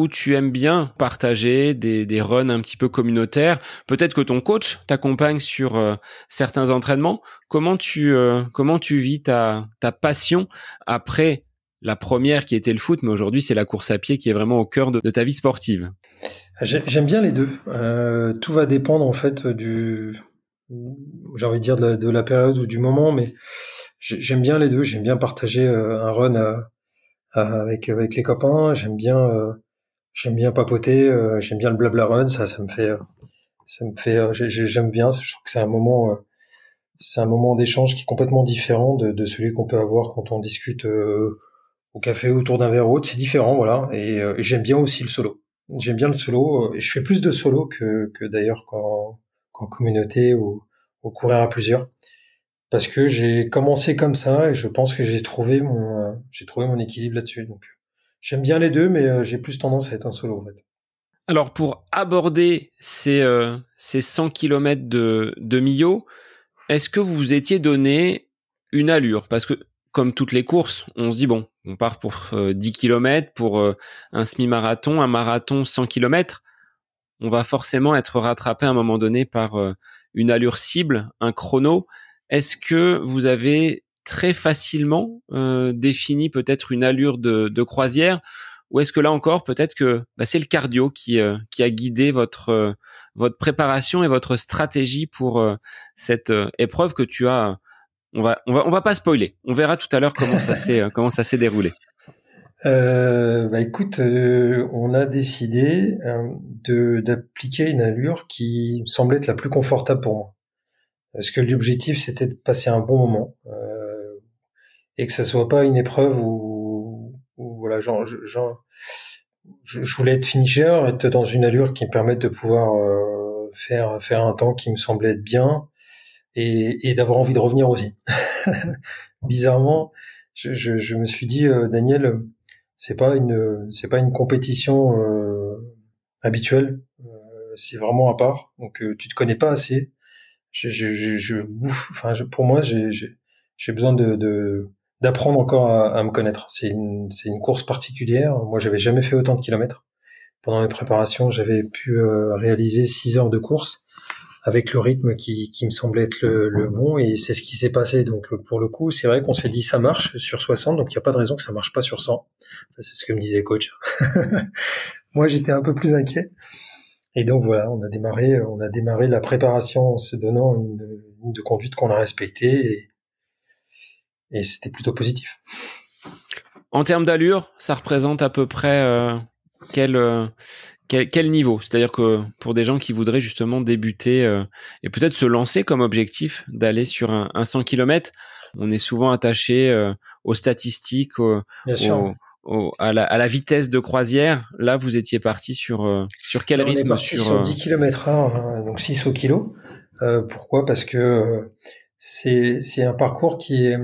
où tu aimes bien partager des, des runs un petit peu communautaires. Peut-être que ton coach t'accompagne sur euh, certains entraînements. Comment tu euh, comment tu vis ta ta passion après la première qui était le foot, mais aujourd'hui c'est la course à pied qui est vraiment au cœur de, ta vie sportive? J'aime bien les deux. Euh, tout va dépendre en fait du j'ai envie de dire de la, de la, période ou du moment, mais j'aime bien les deux. J'aime bien partager un run avec avec les copains. J'aime bien J'aime bien papoter, euh, j'aime bien le blabla run, ça, ça me fait, euh, ça me fait, euh, j'aime bien. Je trouve que c'est un moment, c'est un moment d'échange qui est complètement différent de, de celui qu'on peut avoir quand on discute au café autour d'un verre autre. C'est différent, voilà. Et, j'aime bien aussi le solo. J'aime bien le solo. Je fais plus de solo que, que d'ailleurs qu'en, qu'en communauté ou, ou courir à plusieurs. Parce que j'ai commencé comme ça et je pense que j'ai trouvé mon, j'ai trouvé mon équilibre là-dessus. Donc, J'aime bien les deux, mais euh, j'ai plus tendance à être en solo en fait. Alors pour aborder ces, euh, ces 100 km de, de Millau, est-ce que vous vous étiez donné une allure? Parce que comme toutes les courses, on se dit bon, on part pour 10 euh, km, pour un semi-marathon, un marathon 100 km, on va forcément être rattrapé à un moment donné par une allure cible, un chrono. Est-ce que vous avez très facilement euh, peut-être une allure de, croisière ou est-ce que là encore peut-être que bah, c'est le cardio qui, euh, qui a guidé votre euh, votre préparation et votre stratégie pour euh, cette épreuve que tu as on va on va on va pas spoiler. On verra tout à l'heure comment ça s'est comment ça s'est déroulé. Bah écoute on a décidé de d'appliquer une allure qui semblait être la plus confortable pour moi. Parce que l'objectif c'était de passer un bon moment et que ça soit pas une épreuve où, voilà, genre, genre je, voulais être finisher, être dans une allure qui me permette de pouvoir euh, faire faire un temps qui me semblait être bien et, et d'avoir envie de revenir aussi. Bizarrement, je, je, je, me suis dit, euh, Daniel, c'est pas une c'est pas une compétition euh, habituelle, euh, c'est vraiment à part. Donc tu te connais pas assez. Je, je, bouffe. Enfin, pour moi, j'ai j'ai besoin de, de d'apprendre encore à, me connaître. C'est une, une course particulière. Moi, j'avais jamais fait autant de kilomètres. Pendant mes préparations, j'avais pu euh, réaliser 6 heures de course avec le rythme qui, qui me semblait être le, bon et c'est ce qui s'est passé. Donc pour le coup, c'est vrai qu'on s'est dit ça marche sur 60, donc il n'y a pas de raison que ça marche pas sur 100. C'est ce que me disait le coach. Moi, j'étais un peu plus inquiet. Et donc voilà, on a démarré, on a démarré la préparation en se donnant une, une de conduite qu'on a respectée et c'était plutôt positif. En termes d'allure, ça représente à peu près euh, quel, euh, quel, quel niveau? C'est-à-dire que pour des gens qui voudraient justement débuter euh, et peut-être se lancer comme objectif d'aller sur un, un, 100 km, on est souvent attaché aux statistiques, au, au, à, la, à, la, vitesse de croisière. Là, vous étiez parti sur sur quel rythme On est parti sur, 10 km h donc 6 au kilo. pourquoi? Parce que c'est un parcours qui est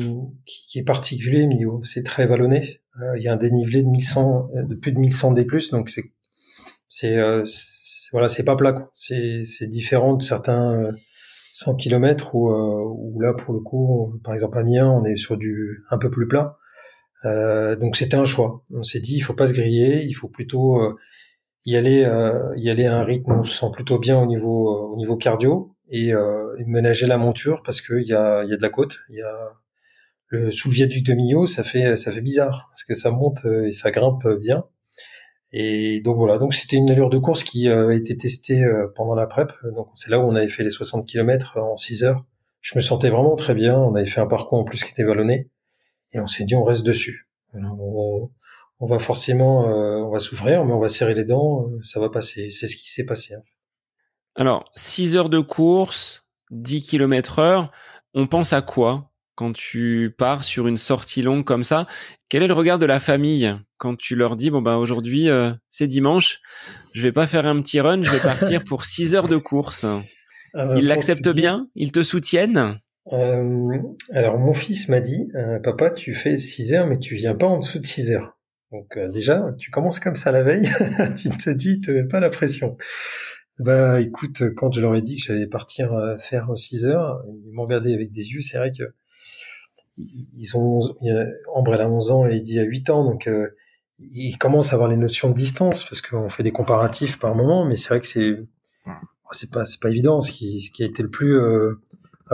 qui, est particulier Mio. C'est très vallonné. Euh, il y a un dénivelé de 1100 de plus de 1100 D+, donc c'est c'est euh, voilà c'est pas plat c'est différent de certains 100 euh, km où où là pour le coup par exemple à Amiens on est sur du un peu plus plat. Euh, donc c'était un choix. On s'est dit il faut pas se griller il faut plutôt y aller y aller à un rythme où on se sent plutôt bien au niveau au niveau cardio et, euh, ménager la monture parce qu'il y a, y a de la côte. Y a le sous le viaduc de Millau, ça fait ça fait bizarre parce que ça monte euh, et ça grimpe bien. Et donc voilà, donc c'était une allure de course qui euh, a été testée euh, pendant la prep. Donc c'est là où on avait fait les 60 km en 6 heures. Je me sentais vraiment très bien. On avait fait un parcours en plus qui était vallonné et on s'est dit on reste dessus. On, va forcément, on va souffrir, mais on va serrer les dents. Ça va passer. C'est ce qui s'est passé. Alors, 6 heures de course, 10 km heure, on pense à quoi quand tu pars sur une sortie longue comme ça? Quel est le regard de la famille quand tu leur dis, bon ben aujourd'hui euh, c'est dimanche, je vais pas faire un petit run, je vais partir pour 6 heures de course ah bah, Ils l'acceptent bien? Ils te soutiennent? Euh, alors mon fils m'a dit, euh, papa, tu fais 6 heures, mais tu viens pas en dessous de 6 heures. Donc déjà, tu commences comme ça la veille, tu te dis, tu mets pas la pression. Bah écoute, quand je leur ai dit que j'allais partir euh, faire 6 heures, ils m'ont regardé avec des yeux. C'est vrai que ils ont Ambre elle a 11 ans et dit à 8 ans, donc euh, ils commencent à avoir les notions de distance parce qu'on fait des comparatifs par moment, mais c'est vrai que c'est c'est pas c'est pas évident. Ce qui, ce qui a été le plus euh,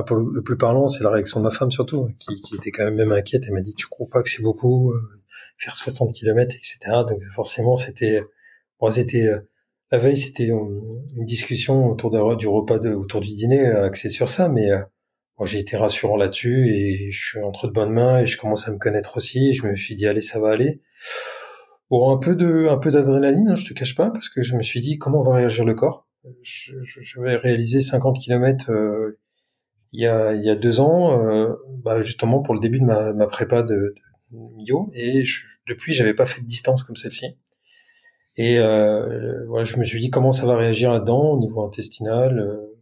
pour le, plus parlant, c'est la réaction de ma femme surtout, qui, qui était quand même même inquiète. Elle m'a dit tu crois pas que c'est beaucoup euh, faire 60 km, etc. Donc forcément c'était bon, c'était la veille, c'était une discussion autour du repas, de, autour du dîner, euh, axé sur ça, mais euh, moi j'ai été rassurant là-dessus et je suis entre de bonnes mains et je commence à me connaître aussi. Et je me suis dit allez, ça va aller. Bon, un peu de, un peu d'adrénaline, hein, je te cache pas, parce que je me suis dit comment va réagir le corps? Je, je, vais réaliser 50 km euh, il y a, il y a deux ans, bah, justement pour le début de ma, ma prépa de, de Mio, et je, depuis j'avais pas fait de distance comme celle-ci. Et euh, voilà, je me suis dit comment ça va réagir là-dedans au niveau intestinal, euh,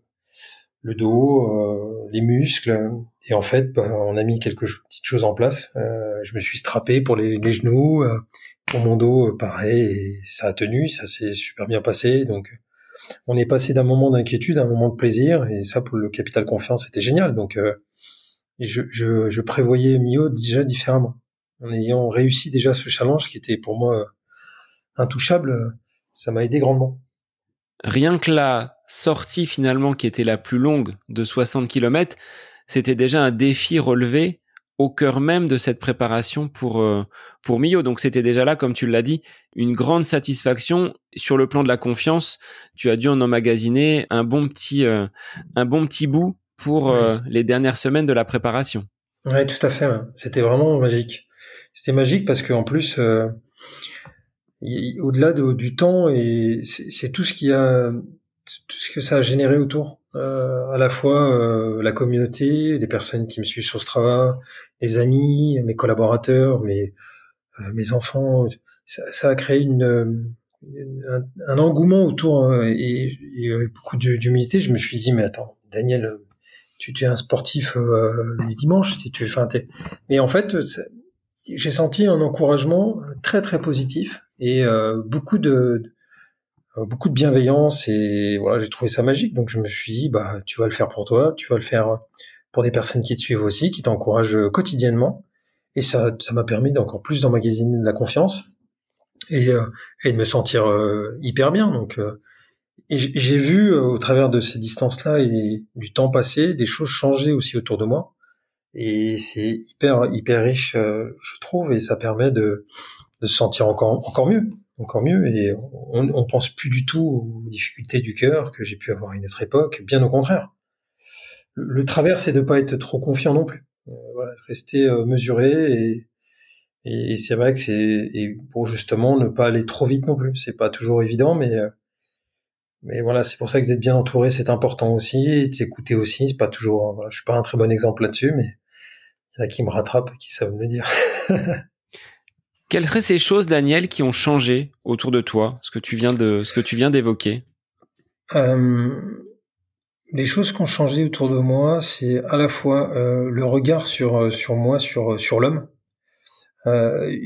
le dos, euh, les muscles. Et en fait, bah, on a mis quelques petites choses en place. Euh, je me suis strappé pour les, genoux, euh, pour mon dos, pareil, et ça a tenu, ça s'est super bien passé. Donc, on est passé d'un moment d'inquiétude à un moment de plaisir, et ça, pour le capital confiance, c'était génial. Donc, je, je, je prévoyais Mio déjà différemment, en ayant réussi déjà ce challenge qui était pour moi intouchable, ça m'a aidé grandement. Rien que la sortie finalement qui était la plus longue de 60 km, c'était déjà un défi relevé au cœur même de cette préparation pour euh, pour Mio. Donc c'était déjà là, comme tu l'as dit, une grande satisfaction sur le plan de la confiance. Tu as dû en emmagasiner un bon petit euh, un bon petit bout pour euh, les dernières semaines de la préparation. Ouais, tout à fait. C'était vraiment magique. C'était magique parce qu'en plus, au-delà du temps et c'est tout ce qui a tout ce que ça a généré autour euh, à la fois euh, la communauté les personnes qui me suivent sur Strava les amis mes collaborateurs mes euh, mes enfants ça, ça, a créé une, un, un, engouement autour euh, et, et beaucoup d'humilité. Je me suis dit mais attends Daniel tu, tu es un sportif du dimanche si tu enfin mais en fait j'ai senti un encouragement très très positif et euh, beaucoup de euh, beaucoup de bienveillance et voilà j'ai trouvé ça magique. Donc je me suis dit bah tu vas le faire pour toi tu vas le faire pour des personnes qui te suivent aussi qui t'encouragent quotidiennement. Et ça ça m'a permis d'encore plus d'emmagasiner de la confiance et, et de me sentir hyper bien. Donc j'ai vu au travers de ces distances-là et du temps passé des choses changer aussi autour de moi. Et c'est hyper hyper riche je trouve. Et ça permet de de se sentir encore encore mieux encore mieux et on, on pense plus du tout aux difficultés du cœur que j'ai pu avoir à une autre époque, bien au contraire. Le, travers, c'est de pas être trop confiant non plus. Euh, voilà, rester euh, mesuré et, et, c'est vrai que c'est et pour justement ne pas aller trop vite non plus. C'est pas toujours évident, mais euh, mais voilà, c'est pour ça que d'être bien entouré, c'est important aussi. T'écouter aussi, c'est pas toujours. Voilà, je suis pas un très bon exemple là-dessus, mais il y en a qui me rattrapent, qui savent me dire. Quelles seraient ces choses, Daniel, qui ont changé autour de toi, ce que tu viens de, ce que tu viens d'évoquer? Euh, Les choses qui ont changé autour de moi, c'est à la fois euh, le regard sur euh, sur moi, sur sur l'homme.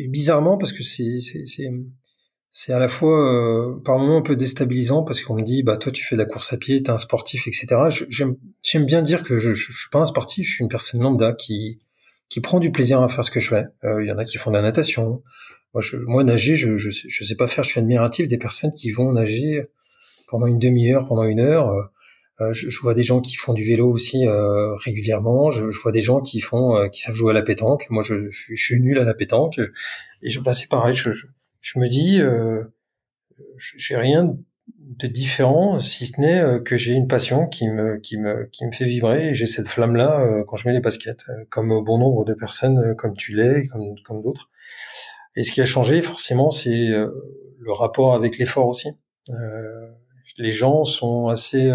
Bizarrement, parce que c'est c'est à la fois par moments un peu déstabilisant parce qu'on me dit bah toi tu fais de la course à pied, t'es un sportif, etc. J'aime j'aime bien dire que je, je, je suis pas un sportif, je suis une personne lambda qui qui prend du plaisir à faire ce que je fais. Euh, il y en a qui font de la natation. Moi, je, moi nager, je, je, sais pas faire. Je suis admiratif des personnes qui vont nager pendant une demi-heure, pendant une heure. Euh, je, je, vois des gens qui font du vélo aussi euh, régulièrement. Je, je, vois des gens qui font, euh, qui savent jouer à la pétanque. Moi, je, je, suis nul à la pétanque. Et je, bah, c'est pareil. Je, me dis, euh, j'ai rien de différent, si ce n'est euh, que j'ai une passion qui me qui me qui me fait vibrer et j'ai cette flamme là euh, quand je mets les baskets, euh, comme bon nombre de personnes, comme tu l'es, comme comme d'autres. Et ce qui a changé forcément, c'est le rapport avec l'effort aussi. les gens sont assez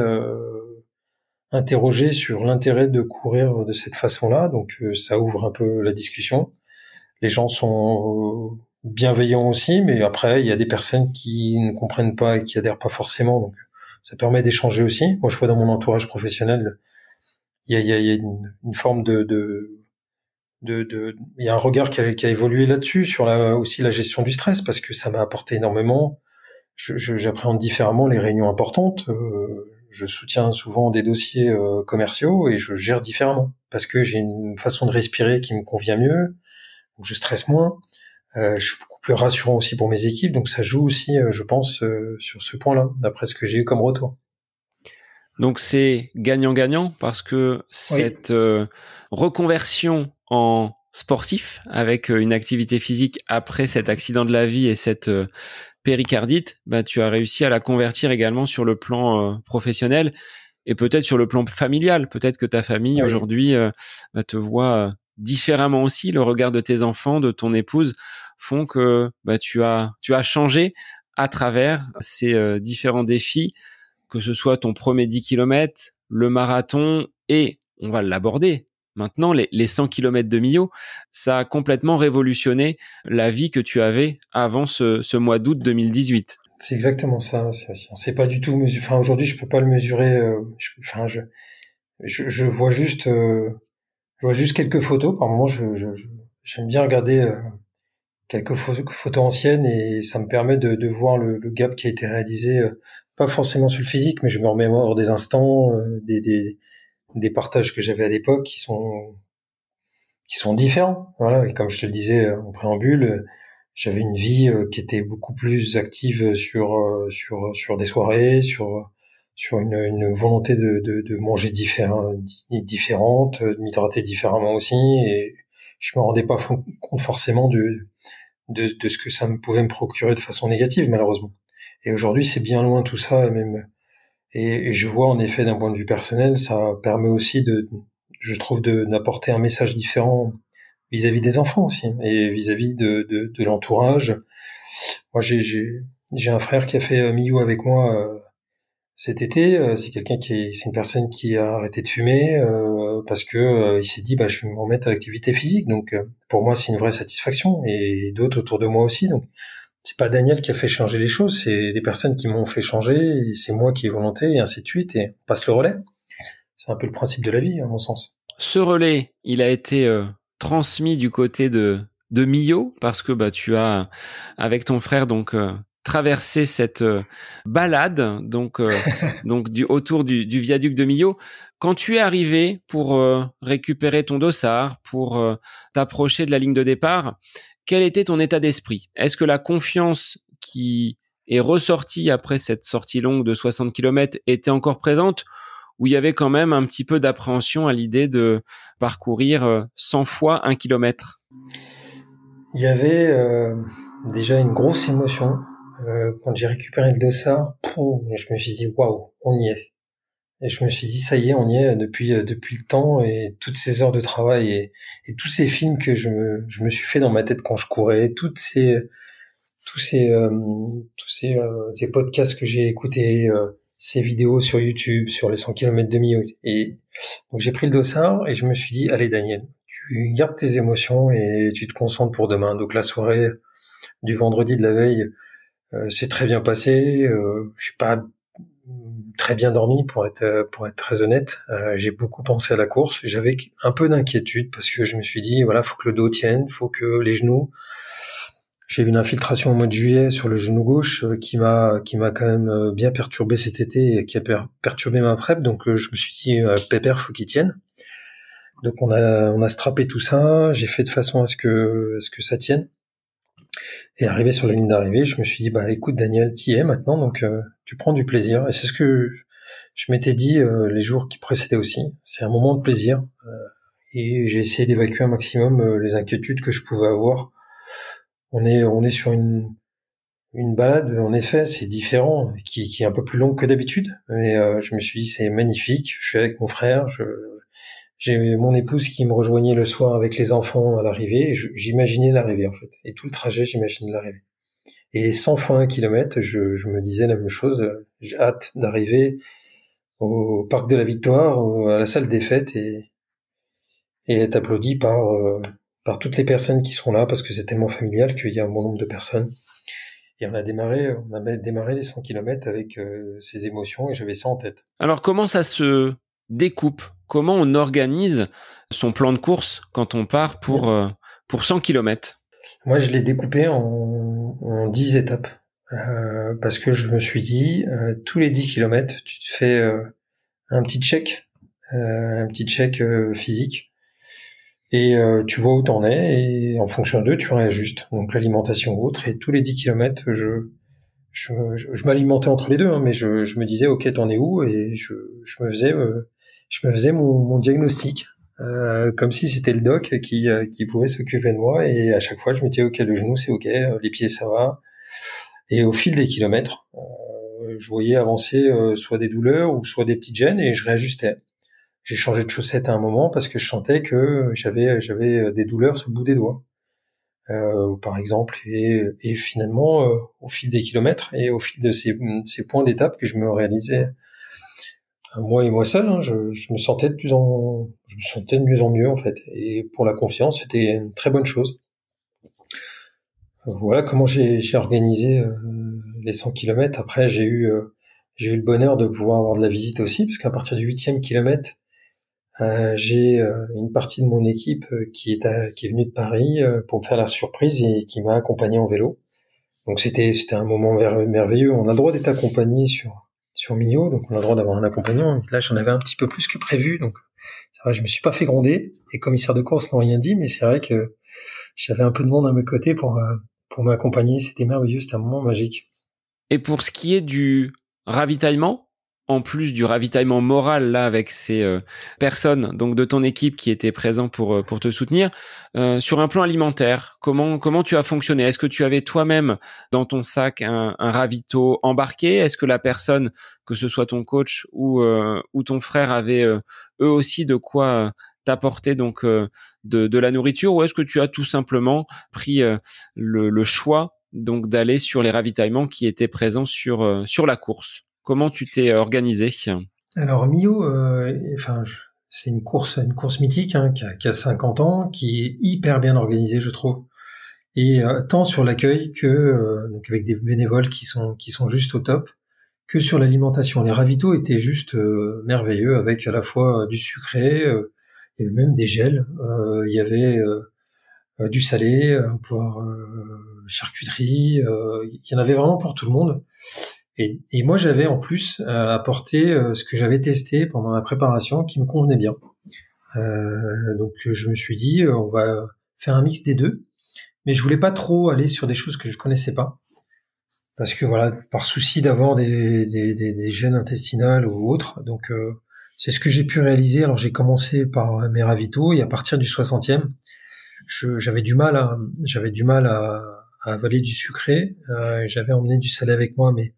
interrogés sur l'intérêt de courir de cette façon-là, donc ça ouvre un peu la discussion. Les gens sont bienveillant aussi, mais après il y a des personnes qui ne comprennent pas et qui adhèrent pas forcément, donc ça permet d'échanger aussi. Moi, je vois dans mon entourage professionnel, il y a, il y a, une, forme de, de de, il y a un regard qui a, évolué là-dessus sur la, aussi la gestion du stress parce que ça m'a apporté énormément. J'appréhende différemment les réunions importantes. Euh, je soutiens souvent des dossiers euh, commerciaux et je gère différemment parce que j'ai une façon de respirer qui me convient mieux, où je stresse moins. Euh, je suis beaucoup plus rassurant aussi pour mes équipes, donc ça joue aussi, euh, je pense, euh, sur ce point-là, d'après ce que j'ai eu comme retour. Donc c'est gagnant-gagnant parce que cette reconversion en sportif avec une activité physique après cet accident de la vie et cette péricardite, bah, tu as réussi à la convertir également sur le plan professionnel et peut-être sur le plan familial. Peut-être que ta famille aujourd'hui bah, te voit différemment aussi. Le regard de tes enfants, de ton épouse font que bah, tu as tu as changé à travers ces euh, différents défis, que ce soit ton premier 10 km, le marathon et on va l'aborder. Maintenant, les, les 100 km de Millau, ça a complètement révolutionné la vie que tu avais avant ce, ce mois d'août 2018. C'est exactement ça, Sébastien. C'est pas du tout mesuré. Enfin, aujourd'hui, je peux pas le mesurer. Euh, je, enfin, je, je, vois juste, euh, je vois juste quelques photos. Par moment, je, j'aime bien regarder euh, quelques photos anciennes et ça me permet de, de voir le, le, gap qui a été réalisé, euh, pas forcément sur le physique, mais je me remémore des instants, euh, des, des, des, partages que j'avais à l'époque qui sont qui sont différents. Voilà, et comme je te le disais en préambule, j'avais une vie qui était beaucoup plus active sur sur sur des soirées, sur sur une, une volonté de, de, de manger différent, différente, de m'hydrater différemment aussi, et je me rendais pas compte forcément de, de, ce que ça me pouvait me procurer de façon négative, malheureusement. Et aujourd'hui, c'est bien loin tout ça, même, et, je vois en effet d'un point de vue personnel, ça permet aussi de, je trouve, d'apporter un message différent vis-à-vis des enfants aussi, et vis-à-vis de, de, de l'entourage. Moi, j'ai, j'ai, un frère qui a fait euh, avec moi euh, cet été, euh, c'est quelqu'un qui est, c'est une personne qui a arrêté de fumer euh, parce que euh, il s'est dit bah je vais me remettre à l'activité physique. Donc pour moi c'est une vraie satisfaction et d'autres autour de moi aussi. Donc c'est pas Daniel qui a fait changer les choses, c'est des personnes qui m'ont fait changer. c'est moi qui ai volonté et ainsi de suite et on passe le relais. C'est un peu le principe de la vie à mon sens. Ce relais, il a été transmis du côté de de Mio parce que bah tu as avec ton frère donc traverser cette euh, balade donc euh, donc du autour du, du, viaduc de Millau. Quand tu es arrivé pour euh, récupérer ton dossard, pour t'approcher de la ligne de départ, quel était ton état d'esprit? Est-ce que la confiance qui est ressortie après cette sortie longue de 60 km était encore présente? Ou il y avait quand même un petit peu d'appréhension à l'idée de parcourir 100 fois un kilomètre? Il y avait déjà une grosse émotion quand j'ai récupéré le dossard. je me suis dit waouh, on y est. Et je me suis dit, ça y est, on y est depuis euh, depuis le temps et toutes ces heures de travail et, et tous ces films que je me, je me suis fait dans ma tête quand je courais, toutes ces tous ces euh, tous ces, euh, ces, podcasts que j'ai écoutés, ces vidéos sur YouTube sur les 100 km de Millau. Et donc j'ai pris le dossard et je me suis dit, allez Daniel, tu gardes tes émotions et tu te concentres pour demain. Donc la soirée du vendredi de la veille, euh, c'est très bien passé. Euh, j'ai pas très bien dormi pour être euh, pour être très honnête. Euh, j'ai beaucoup pensé à la course. J'avais un peu d'inquiétude parce que je me suis dit voilà, faut que le dos tienne, faut que les genoux. J'ai eu une infiltration au mois de juillet sur le genou gauche euh, qui m'a qui m'a quand même bien perturbé cet été et qui a perturbé ma prep. Donc je me suis dit pépère, faut qu'il tienne. Donc on a on a strappé tout ça. J'ai fait de façon à ce que à ce que ça tienne. Et arrivé sur la ligne d'arrivée, je me suis dit, bah écoute Daniel, qui es maintenant, donc euh, tu prends du plaisir. Et c'est ce que je, m'étais dit euh, les jours qui précédaient aussi. C'est un moment de plaisir. Euh, et j'ai essayé d'évacuer un maximum les inquiétudes que je pouvais avoir. On est, on est sur une, une balade, en effet, c'est différent, qui, est un peu plus longue que d'habitude. Mais je me suis dit, c'est magnifique. Je suis avec mon frère, j'ai mon épouse qui me rejoignait le soir avec les enfants à l'arrivée. J'imaginais l'arrivée en fait. Et tout le trajet, j'imaginais l'arrivée. Et les 100 fois un kilomètre, je, me disais la même chose. J'ai hâte d'arriver au parc de la Victoire, à la salle des fêtes et, et être applaudi par, euh, par toutes les personnes qui sont là parce que c'est tellement familial qu'il y a un bon nombre de personnes. Et on a démarré, on a démarré les 100 km avec euh, ces émotions et j'avais ça en tête. Alors comment ça se découpe? Comment on organise son plan de course quand on part pour, euh, pour 100 km Moi, je l'ai découpé en, en 10 étapes. Euh, parce que je me suis dit, euh, tous les 10 km, tu te fais un petit check, un petit check physique, et tu vois où t'en es, et en fonction d'eux, tu réajustes. Donc l'alimentation ou autre, et tous les 10 km, je, je, je, m'alimentais entre les deux, hein, mais je, je, me disais, ok, t'en es où, et je, je me faisais je me faisais mon, mon diagnostic, euh, comme si c'était le doc qui, euh, qui pouvait s'occuper de moi. Et à chaque fois, je me disais, ok, le genou, c'est ok, euh, les pieds, ça va. Et au fil des kilomètres, euh, je voyais avancer euh, soit des douleurs ou soit des petites gênes et je réajustais. J'ai changé de chaussette à un moment parce que je sentais que j'avais j'avais des douleurs sur le bout des doigts. Euh, par exemple, et, et finalement, au fil des kilomètres et au fil de ces, ces points d'étape que je me réalisais moi et moi seul, hein, je, me sentais de plus en, je me sentais de mieux en mieux en fait. Et pour la confiance, c'était une très bonne chose. Voilà comment j'ai organisé euh, les 100 km. Après, j'ai eu euh, j'ai eu le bonheur de pouvoir avoir de la visite aussi, parce qu'à partir du huitième kilomètre, euh, j'ai une partie de mon équipe qui est qui est venue de Paris pour me faire la surprise et qui m'a accompagné en vélo. Donc c'était c'était un moment merveilleux. On a le droit d'être accompagné sur sur Mio, donc on a le droit d'avoir un accompagnant. Là, j'en avais un petit peu plus que prévu, donc ça va, je me suis pas fait gronder. Les commissaires de course n'ont rien dit, mais c'est vrai que j'avais un peu de monde à mes côtés pour euh, pour m'accompagner. C'était merveilleux, c'était un moment magique. Et pour ce qui est du ravitaillement, en plus du ravitaillement moral là avec ces euh, personnes donc de ton équipe qui étaient présents pour euh, te soutenir euh, sur un plan alimentaire comment comment tu as fonctionné? Est-ce que tu avais toi-même dans ton sac un, un ravito embarqué? Est-ce que la personne que ce soit ton coach ou ou ton frère avait eux aussi de quoi t'apporter donc de, la nourriture? Ou est-ce que tu as tout simplement pris le, choix donc d'aller sur les ravitaillements qui étaient présents sur la course? Comment tu t'es organisé? Alors Mio, euh, enfin, c'est une course, une course mythique hein, qui, a, qui, a, 50 ans, qui est hyper bien organisée, je trouve. Et euh, tant sur l'accueil que euh, donc avec des bénévoles qui sont qui sont juste au top, que sur l'alimentation. Les ravitaux étaient juste merveilleux, avec à la fois du sucré, il y avait même des gels, il y avait du salé, pouvoir charcuterie, il y en avait vraiment pour tout le monde. Et, et moi, j'avais en plus apporté ce que j'avais testé pendant la préparation qui me convenait bien. donc je me suis dit, on va faire un mix des deux, mais je voulais pas trop aller sur des choses que je connaissais pas parce que voilà, par souci d'avoir des, des, des, gènes intestinales ou autres. Donc euh, c'est ce que j'ai pu réaliser. Alors j'ai commencé par mes ravitaux et à partir du 60e, j'avais du mal à j'avais du mal à, à avaler du sucré. Euh, j'avais emmené du salé avec moi, mais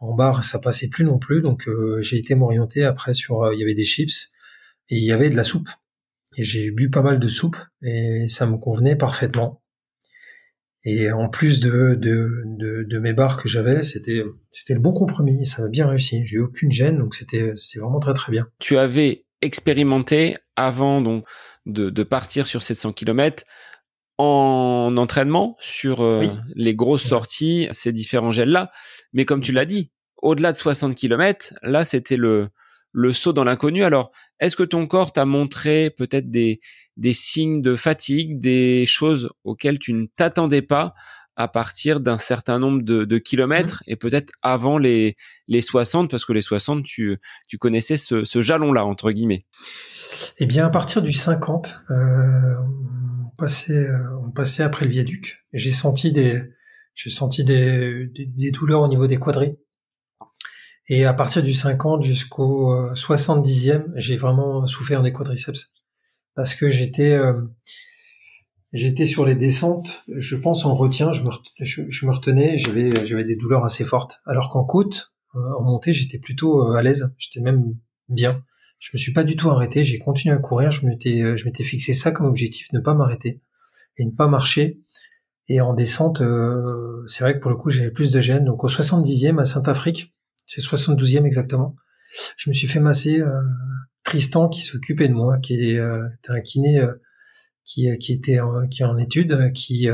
en bar ça passait plus non plus. Donc euh, j'ai été m'orienter après sur il y avait des chips et il y avait de la soupe. Et j'ai bu pas mal de soupe et ça me convenait parfaitement. Et en plus de, de, de, de mes barres que j'avais, c'était c'était le bon compromis. Ça m'a bien réussi. J'ai eu aucune gêne, donc c'était c'est vraiment très très bien. Tu avais expérimenté avant donc de, de partir sur 700 km en entraînement sur euh, les grosses sorties, ces différents gels là. Mais comme tu l'as dit, au-delà de 60 km, là c'était le le saut dans l'inconnu. Alors, est-ce que ton corps t'a montré peut-être des, des signes de fatigue, des choses auxquelles tu ne t'attendais pas à partir d'un certain nombre de, kilomètres et peut-être avant les, les 60, parce que les 60, tu, tu connaissais ce, jalon-là, entre guillemets. Eh bien, à partir du 50, euh, on, passait, euh, on passait après le viaduc. J'ai senti des, j'ai senti des, des, douleurs au niveau des quadris. Et à partir du 50 jusqu'au 70e, euh, j'ai vraiment souffert des quadriceps parce que j'étais euh, j'étais sur les descentes, je pense en retien, je me, je, me retenais, j'avais j'avais des douleurs assez fortes. Alors qu'en côte, euh, en montée, j'étais plutôt à l'aise, j'étais même bien. Je me suis pas du tout arrêté, j'ai continué à courir, je m'étais je m'étais fixé ça comme objectif, ne pas m'arrêter et ne pas marcher. Et en descente, c'est vrai que pour le coup, j'avais plus de gêne. Donc au 70e à Saint-Afrique, c'est 72e exactement. Je me suis fait masser euh, Tristan qui s'occupait de moi, qui est euh, un kiné euh, qui, qui était en, qui est en étude, qui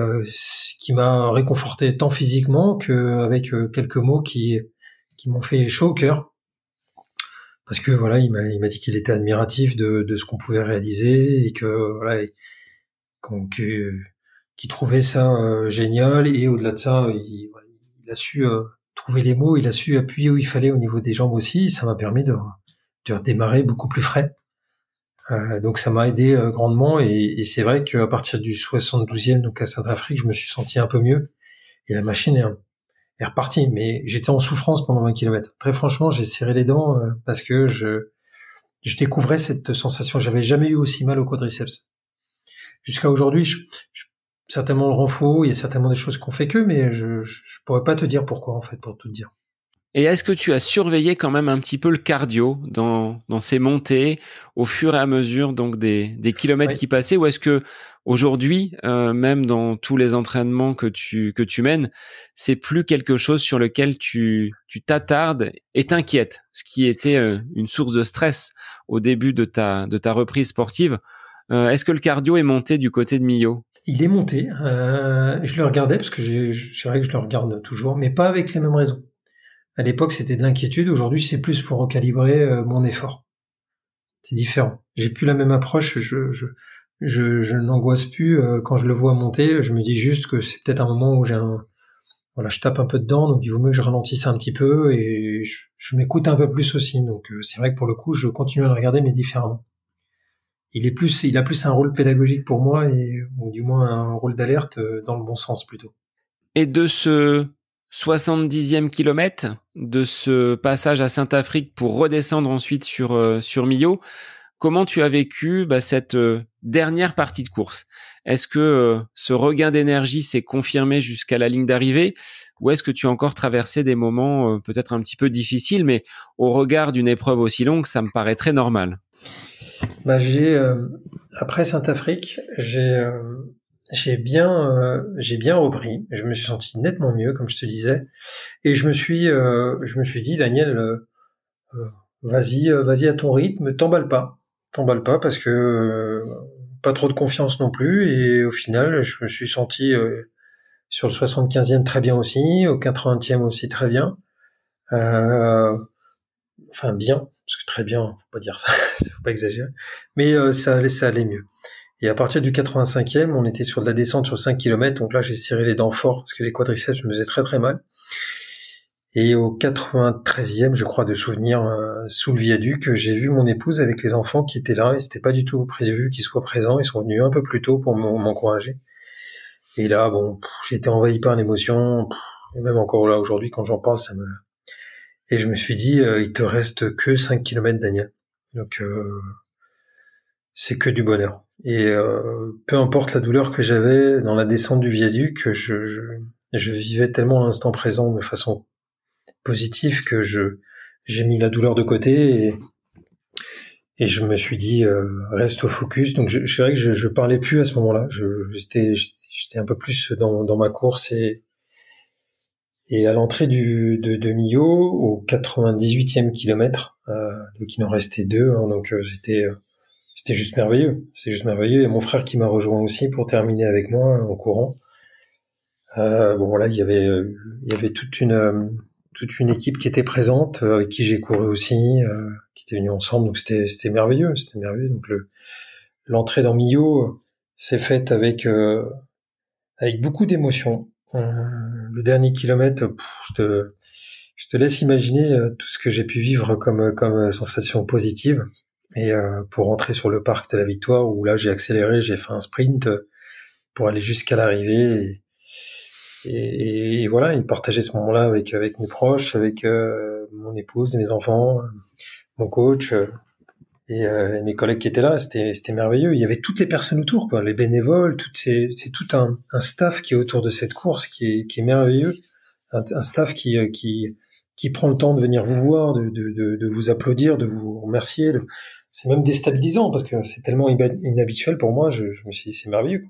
qui m'a réconforté tant physiquement que avec quelques mots qui qui m'ont fait chaud au cœur. Parce que voilà, il m'a dit qu'il était admiratif de, de ce qu'on pouvait réaliser et que voilà, qu'on qu'il trouvait ça génial et au-delà de ça, il, il a su trouver les mots, il a su appuyer où il fallait au niveau des jambes aussi. Ça m'a permis de, de redémarrer beaucoup plus frais. Euh, donc ça m'a aidé euh, grandement et, et c'est vrai qu'à partir du 72e, donc à Saint-Afrique, je me suis senti un peu mieux et la machine est, est repartie. Mais j'étais en souffrance pendant 20 km. Très franchement, j'ai serré les dents euh, parce que je, je découvrais cette sensation. J'avais jamais eu aussi mal au quadriceps. Jusqu'à aujourd'hui, je, je, certainement le rend faux, il y a certainement des choses qu'on fait que, mais je, je, pourrais pas te dire pourquoi en fait, pour tout te dire. Et est-ce que tu as surveillé quand même un petit peu le cardio dans, dans ces montées au fur et à mesure donc des, des kilomètres qui passaient ou est-ce que aujourd'hui euh, même dans tous les entraînements que tu que tu mènes c'est plus quelque chose sur lequel tu tu t'attardes et t'inquiètes ce qui était euh, une source de stress au début de ta de ta reprise sportive euh, est-ce que le cardio est monté du côté de Millau? Il est monté. Euh, je le regardais parce que c'est vrai que je le regarde toujours, mais pas avec les mêmes raisons. À l'époque, c'était de l'inquiétude. Aujourd'hui, c'est plus pour recalibrer euh, mon effort. C'est différent. J'ai plus la même approche. Je, je, je, je n'angoisse plus euh, quand je le vois monter. Je me dis juste que c'est peut-être un moment où j'ai un, voilà, je tape un peu dedans, donc il vaut mieux que je ralentisse un petit peu et je, je m'écoute un peu plus aussi. Donc euh, c'est vrai que pour le coup, je continue à le regarder, mais différemment il est plus, il a plus un rôle pédagogique pour moi et ou du moins un rôle d'alerte dans le bon sens plutôt. Et de ce 70e kilomètre, de ce passage à Saint-Afrique pour redescendre ensuite sur euh, sur Millau, comment tu as vécu bah, cette euh, dernière partie de course? Est-ce que ce regain d'énergie s'est confirmé jusqu'à la ligne d'arrivée? Ou est-ce que tu as encore traversé des moments peut-être un petit peu difficiles, mais au regard d'une épreuve aussi longue, ça me paraît très normal? Bah, j'ai euh, après Saint-Afrique, j'ai euh, j'ai bien euh, j'ai bien repris. Je me suis senti nettement mieux, comme je te disais, et je me suis je me suis dit Daniel, vas-y vas-y à ton rythme, t'emballe pas, t'emballe pas parce que pas trop de confiance non plus. Et au final, je me suis senti sur le 75e très bien aussi, au 80e aussi très bien. enfin bien, parce que très bien, faut pas dire ça, faut pas exagérer, mais euh, ça allait, ça allait mieux. Et à partir du 85e, on était sur de la descente sur 5 km, donc là j'ai serré les dents fort parce que les quadriceps me faisaient très très mal. Et au 93e, je crois, de souvenir, sous le viaduc, j'ai vu mon épouse avec les enfants qui étaient là, et c'était pas du tout prévu qu'ils soient présents, ils sont venus un peu plus tôt pour m'encourager. Et là, bon, été envahi par l'émotion, et même encore là aujourd'hui, quand j'en parle, ça me... Et je me suis dit, il te reste que 5 km, Daniel. Donc, c'est que du bonheur. Et euh, peu importe la douleur que j'avais dans la descente du viaduc, je, je, je vivais tellement l'instant présent de façon positive que je j'ai mis la douleur de côté et, et je me suis dit euh, reste au focus. Donc je, je vrai que je, je parlais plus à ce moment-là. J'étais j'étais un peu plus dans, dans ma course et et à l'entrée du de, de Millau, au 98e kilomètre, euh, donc il en restait deux, hein, donc euh, c'était euh, c'était juste merveilleux. C'est juste merveilleux. Et mon frère qui m'a rejoint aussi pour terminer avec moi en courant. Euh, bon voilà, il y avait il y avait toute une euh, toute une équipe qui était présente euh, avec qui j'ai couru aussi, euh, qui était venue ensemble. Donc c'était c'était merveilleux, c'était merveilleux. Donc le l'entrée dans Millau s'est faite avec avec beaucoup d'émotions. le dernier kilomètre, je te je te laisse imaginer tout ce que j'ai pu vivre comme comme sensation positive. Et euh, pour rentrer sur le parc de la Victoire, où là j'ai accéléré, j'ai fait un sprint euh, pour aller jusqu'à l'arrivée. Et, voilà, et partager ce moment-là avec avec mes proches, avec euh, mon épouse, mes enfants, mon coach et, mes collègues qui étaient là. C'était c'était merveilleux. Il y avait toutes les personnes autour, quoi, les bénévoles, toutes ces c'est tout un, un staff qui est autour de cette course, qui est qui est merveilleux, un, un staff qui qui qui prend le temps de venir vous voir, de, de, de, vous applaudir, de vous remercier, c'est même déstabilisant parce que c'est tellement inhabituel pour moi. Je, me suis dit c'est merveilleux.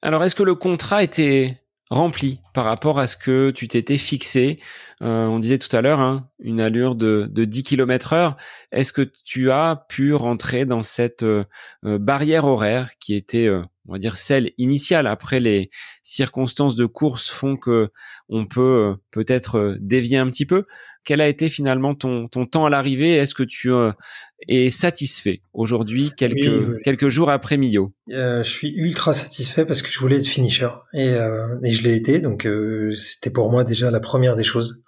Alors est-ce que le contrat était rempli par rapport à ce que tu t'étais fixé? Euh, On disait tout à l'heure hein, une allure de, de 10 km heure. Est-ce que tu as pu rentrer dans cette euh, euh, barrière horaire qui était on va dire celle initiale? Après, les circonstances de course font que on peut peut-être dévier un petit peu. Quel a été finalement ton, ton temps à l'arrivée? Est-ce que tu es satisfait aujourd'hui, quelques quelques jours après Millau euh, Je suis ultra satisfait parce que je voulais être finisher et, euh, et je l'ai été. Donc euh, c'était pour moi déjà la première des choses.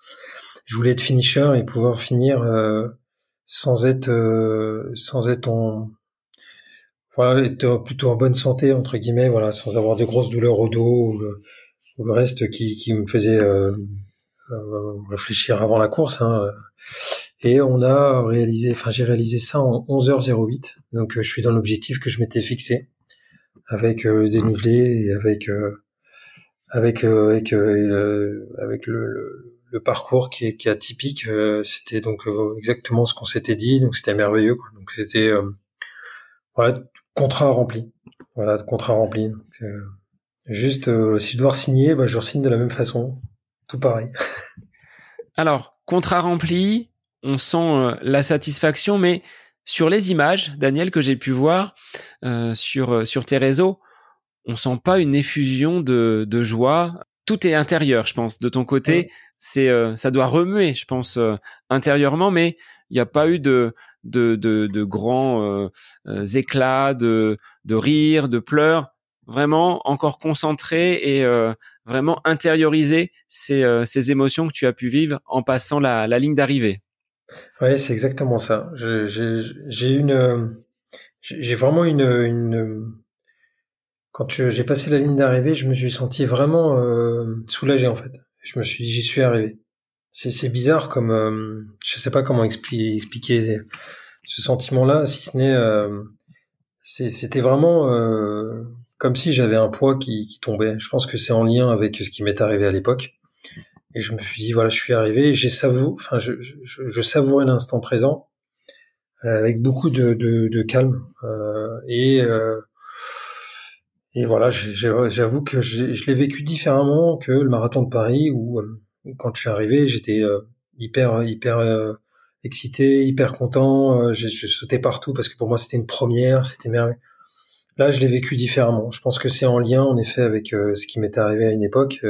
Je voulais être finisher et pouvoir finir sans être sans être en voilà, être plutôt en bonne santé entre guillemets, voilà, sans avoir de grosses douleurs au dos ou le, ou le reste qui, qui me faisait euh, euh, réfléchir avant la course. Hein. Et on a réalisé, enfin j'ai réalisé ça en 11h08, donc euh, je suis dans l'objectif que je m'étais fixé avec le dénivelé et avec avec avec avec le, le, parcours qui est, qui est atypique. c'était donc exactement ce qu'on s'était dit, donc c'était merveilleux. Quoi. Donc c'était voilà Contrat rempli. Voilà, contrat rempli. Euh, juste, euh, si je dois signer, bah, je signe de la même façon. Tout pareil. Alors, contrat rempli, on sent euh, la satisfaction, mais sur les images, Daniel, que j'ai pu voir sur, sur tes réseaux, on sent pas une effusion de, de joie. Tout est intérieur, je pense. De ton côté, c'est ça doit remuer, je pense, intérieurement, mais il n'y a pas eu de, de, de, grands euh, euh, éclats, de, de rires, de pleurs. Vraiment encore concentré et euh, vraiment intérioriser ces, ces émotions que tu as pu vivre en passant la, la ligne d'arrivée. Oui, c'est exactement ça. J'ai une, j'ai vraiment une, une quand j'ai passé la ligne d'arrivée, je me suis senti vraiment soulagé en fait. Je me suis dit, j'y suis arrivé. C'est bizarre comme euh, je sais pas comment expliquer, expliquer ce sentiment-là, si ce n'est euh, c'était vraiment euh, comme si j'avais un poids qui, qui tombait. Je pense que c'est en lien avec ce qui m'est arrivé à l'époque. Et je me suis dit voilà, je suis arrivé, j'ai savouré, enfin je, je, savourais l'instant présent euh, avec beaucoup de, de, de calme euh, et et voilà, j'avoue que je l'ai vécu différemment que le marathon de Paris où quand je suis arrivé, j'étais euh, hyper hyper euh, excité, hyper content. Euh, je, je, sautais partout parce que pour moi c'était une première, c'était merveilleux. Là, je l'ai vécu différemment. Je pense que c'est en lien, en effet, avec ce qui m'est arrivé à une époque,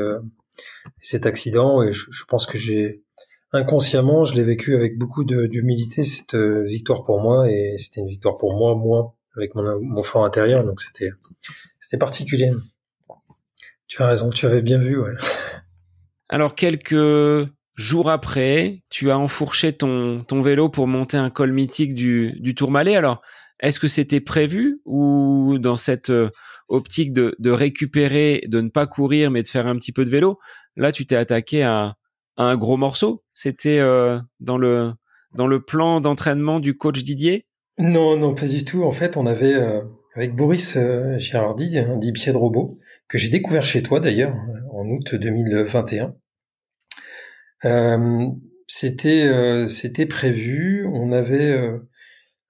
cet accident. Et je, je pense que j'ai inconsciemment, je l'ai vécu avec beaucoup d'humilité cette victoire pour moi, et c'était une victoire pour moi, moi, avec mon, fort intérieur. Donc c'était c'était particulier. Tu as raison, tu avais bien vu, ouais. Alors quelques jour après, tu as enfourché ton, ton vélo pour monter un col mythique du, du Tourmalet. Alors, est-ce que c'était prévu ou dans cette euh, optique de, de, récupérer, de ne pas courir, mais de faire un petit peu de vélo, là, tu t'es attaqué à, un gros morceau C'était euh, dans, le, dans le plan d'entraînement du coach Didier? Non, non, pas du tout. En fait, on avait, euh, avec Boris Girardi, un dit pied de robot, que j'ai découvert chez toi d'ailleurs, en août 2021. Euh, c'était c'était prévu. On avait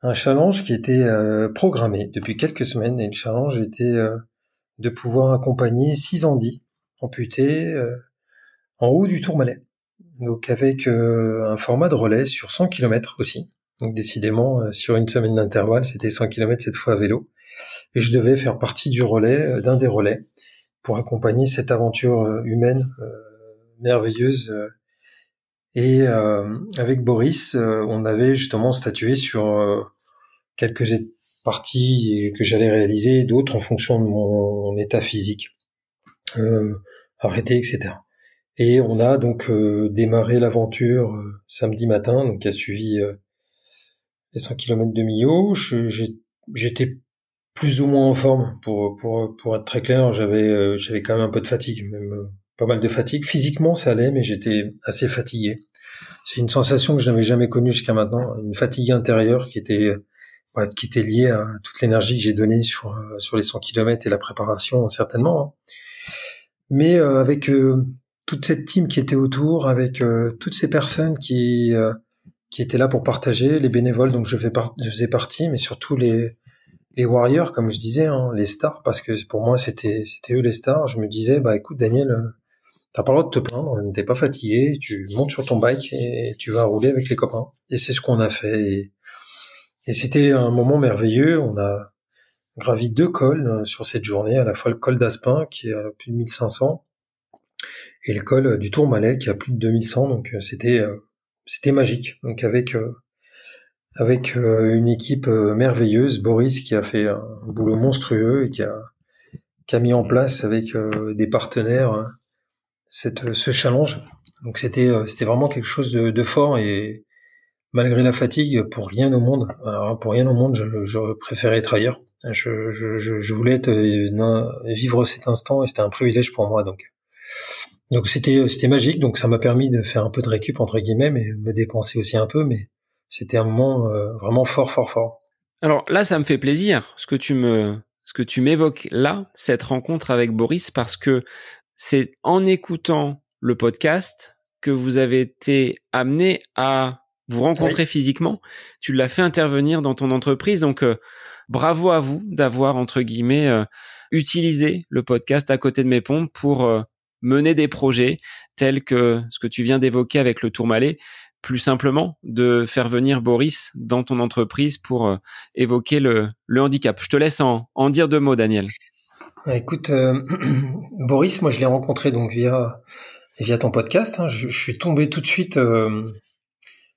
un challenge qui était euh, programmé depuis quelques semaines et le challenge était euh, de pouvoir accompagner six Andis amputés euh, en haut du Tourmalet. Donc avec un format de relais sur 100 km aussi. Donc décidément sur une semaine d'intervalle, c'était 100 km cette fois à vélo et je devais faire partie du relais d'un des relais pour accompagner cette aventure humaine merveilleuse et avec Boris, on avait justement statué sur quelques parties que j'allais réaliser, d'autres en fonction de mon, état physique, euh, arrêter, etc. Et on a donc euh, démarré l'aventure euh, samedi matin, donc qui a suivi euh, les 100 km de Millau. J'étais plus ou moins en forme, pour, pour, pour être très clair, j'avais j'avais quand même un peu de fatigue, même pas mal de fatigue. Physiquement, ça allait, mais j'étais assez fatigué. C'est une sensation que je n'avais jamais connue jusqu'à maintenant, une fatigue intérieure qui était qui était lié à toute l'énergie que j'ai donnée sur euh, sur les 100 km et la préparation certainement. Hein. Mais euh, avec euh, toute cette team qui était autour, avec toutes ces personnes qui qui étaient là pour partager, les bénévoles dont je, fais je faisais partie, mais surtout les warriors, comme je disais, hein, les stars, parce que pour moi c'était eux les stars. Je me disais bah écoute Daniel, t'as pas le droit de te plaindre, t'es pas fatigué, tu montes sur ton bike et tu vas rouler avec les copains. Et c'est ce qu'on a fait. Et, c'était un moment merveilleux. On a gravi deux cols euh, sur cette journée, à la fois le col d'Aspin qui est à plus de 1500 et le col euh, du Tourmalet qui a plus de 2100. Donc euh, c'était c'était magique. Donc avec avec une équipe merveilleuse, Boris qui a fait un boulot monstrueux et qui a qui a mis en place avec des partenaires cette ce challenge. Donc c'était c'était vraiment quelque chose de, de fort et malgré la fatigue, pour rien au monde, pour rien au monde, je, je préférais être ailleurs. Je, je, je voulais être, euh, vivre cet instant et c'était un privilège pour moi. Donc, donc c'était c'était magique. Donc ça m'a permis de faire un peu de récup entre guillemets, mais me dépenser aussi un peu. Mais c'était un moment euh, vraiment fort, fort, fort. Alors là, ça me fait plaisir ce que tu me ce que tu m'évoques là, cette rencontre avec Boris, parce que c'est en écoutant le podcast que vous avez été amené à vous rencontrez physiquement, tu l'as fait intervenir dans ton entreprise. Donc, euh, bravo à vous d'avoir, entre guillemets, euh, utilisé le podcast à côté de mes pompes pour euh, mener des projets tels que ce que tu viens d'évoquer avec le Tourmalet. Plus simplement, de faire venir Boris dans ton entreprise pour évoquer le, handicap. Je te laisse en, en dire deux mots, Daniel. Écoute, Boris, moi je l'ai rencontré donc via via ton podcast. Hein. Je, suis tombé tout de suite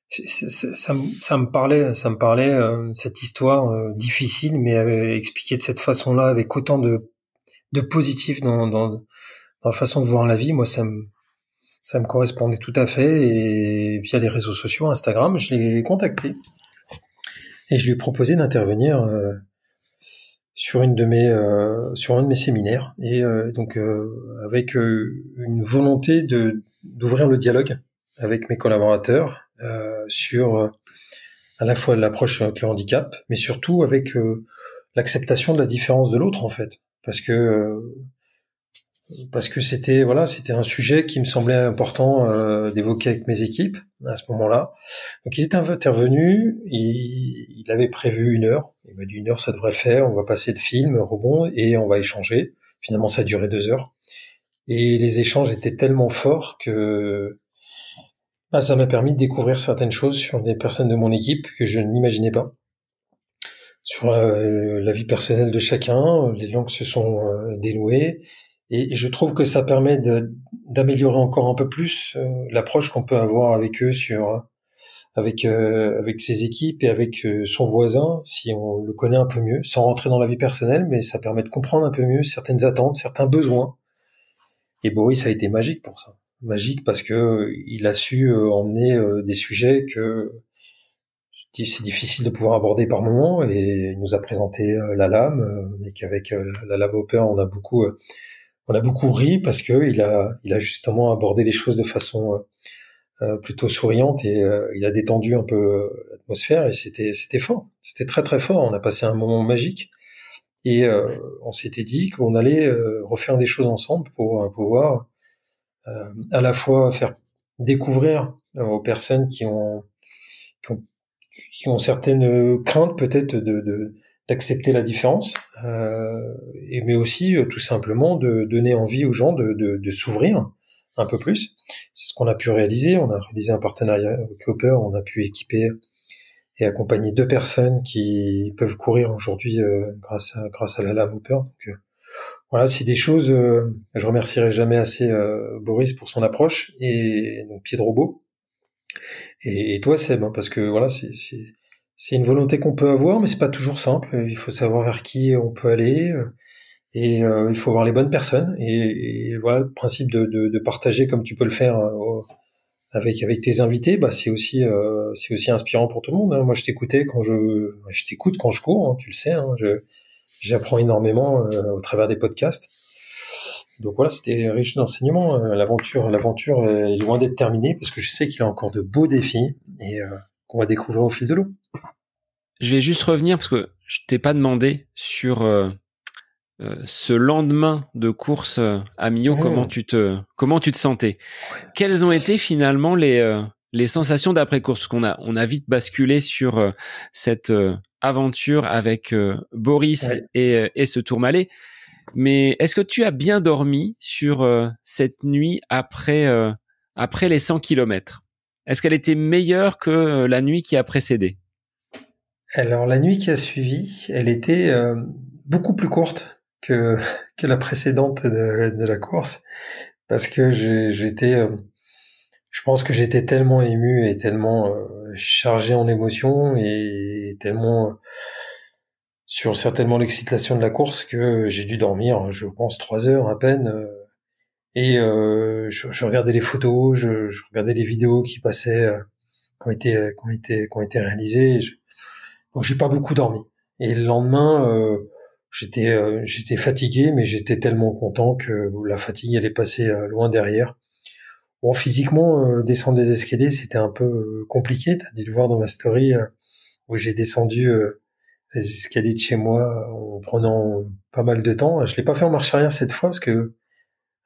ça, ça, me parlait, ça me parlait euh, cette histoire euh, difficile, mais expliquée de cette façon-là, avec autant de, de positif dans, dans, la façon de voir la vie. Moi, ça me, ça me correspondait tout à fait. Et via les réseaux sociaux, Instagram, je l'ai contacté et je lui ai proposé d'intervenir euh, sur une de mes, sur un de mes séminaires. Et donc avec une volonté de d'ouvrir le dialogue avec mes collaborateurs euh, sur euh, à la fois l'approche avec le handicap, mais surtout avec euh, l'acceptation de la différence de l'autre en fait, parce que parce que c'était voilà c'était un sujet qui me semblait important d'évoquer avec mes équipes à ce moment-là. Donc il est intervenu, il, il avait prévu une heure, il m'a dit une heure ça devrait le faire, on va passer le film rebond et on va échanger. Finalement ça a duré deux heures et les échanges étaient tellement forts que ah, ça m'a permis de découvrir certaines choses sur des personnes de mon équipe que je n'imaginais pas. Sur euh, la vie personnelle de chacun, les langues se sont euh, dénouées, et, je trouve que ça permet d'améliorer encore un peu plus euh, l'approche qu'on peut avoir avec eux sur avec avec ses équipes et avec son voisin si on le connaît un peu mieux, sans rentrer dans la vie personnelle, mais ça permet de comprendre un peu mieux certaines attentes, certains besoins. Et Boris a été magique pour ça magique parce que il a su emmener des sujets que c'est difficile de pouvoir aborder par moment et il nous a présenté la lame et qu'avec la lame Hopper on a beaucoup on a beaucoup ri parce que il a il a justement abordé les choses de façon plutôt souriante et il a détendu un peu l'atmosphère et c'était fort. C'était très très fort. On a passé un moment magique et euh, on s'était dit qu'on allait euh, refaire des choses ensemble pour euh, pouvoir à la fois faire découvrir aux personnes qui ont, qui ont, certaines craintes peut-être de, d'accepter la différence, et mais aussi tout simplement de donner envie aux gens de, de, s'ouvrir un peu plus. C'est ce qu'on a pu réaliser. On a réalisé un partenariat avec Hopper, on a pu équiper et accompagner deux personnes qui peuvent courir aujourd'hui euh, grâce à grâce à la lame Hooper. Donc euh, voilà, c'est des choses. Euh, je remercierai jamais assez Boris pour son approche et donc pied de robot. Et, et toi Seb, hein, parce que voilà, c'est c'est une volonté qu'on peut avoir, mais c'est pas toujours simple. Il faut savoir vers qui on peut aller. Et il faut avoir les bonnes personnes. Et, et voilà, le principe de, de, de, partager comme tu peux le faire avec avec tes invités, bah c'est aussi euh, c'est aussi inspirant pour tout le monde. Hein. Moi, je t'écoutais quand je je t'écoute quand je cours, hein, tu le sais. Hein, j'apprends énormément euh, au travers des podcasts. Donc voilà, c'était riche d'enseignements. Euh, l'aventure l'aventure est loin d'être terminée parce que je sais qu'il y a encore de beaux défis et qu'on va découvrir au fil de l'eau. Je vais juste revenir parce que je t'ai pas demandé sur euh, ce lendemain de course euh, à Millau, oh. comment tu te comment tu te sentais? Quelles ont été finalement les euh, les sensations d'après course? Parce qu'on a on a vite basculé sur cette aventure avec Boris et et ce Tourmalet. Mais est-ce que tu as bien dormi sur cette nuit après après les 100 kilomètres? Est-ce qu'elle était meilleure que la nuit qui a précédé? Alors la nuit qui a suivi, elle était beaucoup plus courte que, que la précédente de, la course parce que j'étais euh, je pense que j'étais tellement ému et tellement euh, chargé en émotions et tellement euh, sur certainement l'excitation de la course que j'ai dû dormir, je pense trois heures à peine. et je, je, regardais les photos, je, je, regardais les vidéos qui passaient, qui ont été, qui ont été, qui ont été réalisées. J'ai pas beaucoup dormi. Et le lendemain, J'étais euh, j'étais fatigué, mais j'étais tellement content que la fatigue allait passer euh, loin derrière. Bon, physiquement, euh, descendre les escaliers, c'était un peu compliqué. T'as dû le voir dans ma story où j'ai descendu les escaliers de chez moi en prenant pas mal de temps. Je l'ai pas fait en marche arrière cette fois parce que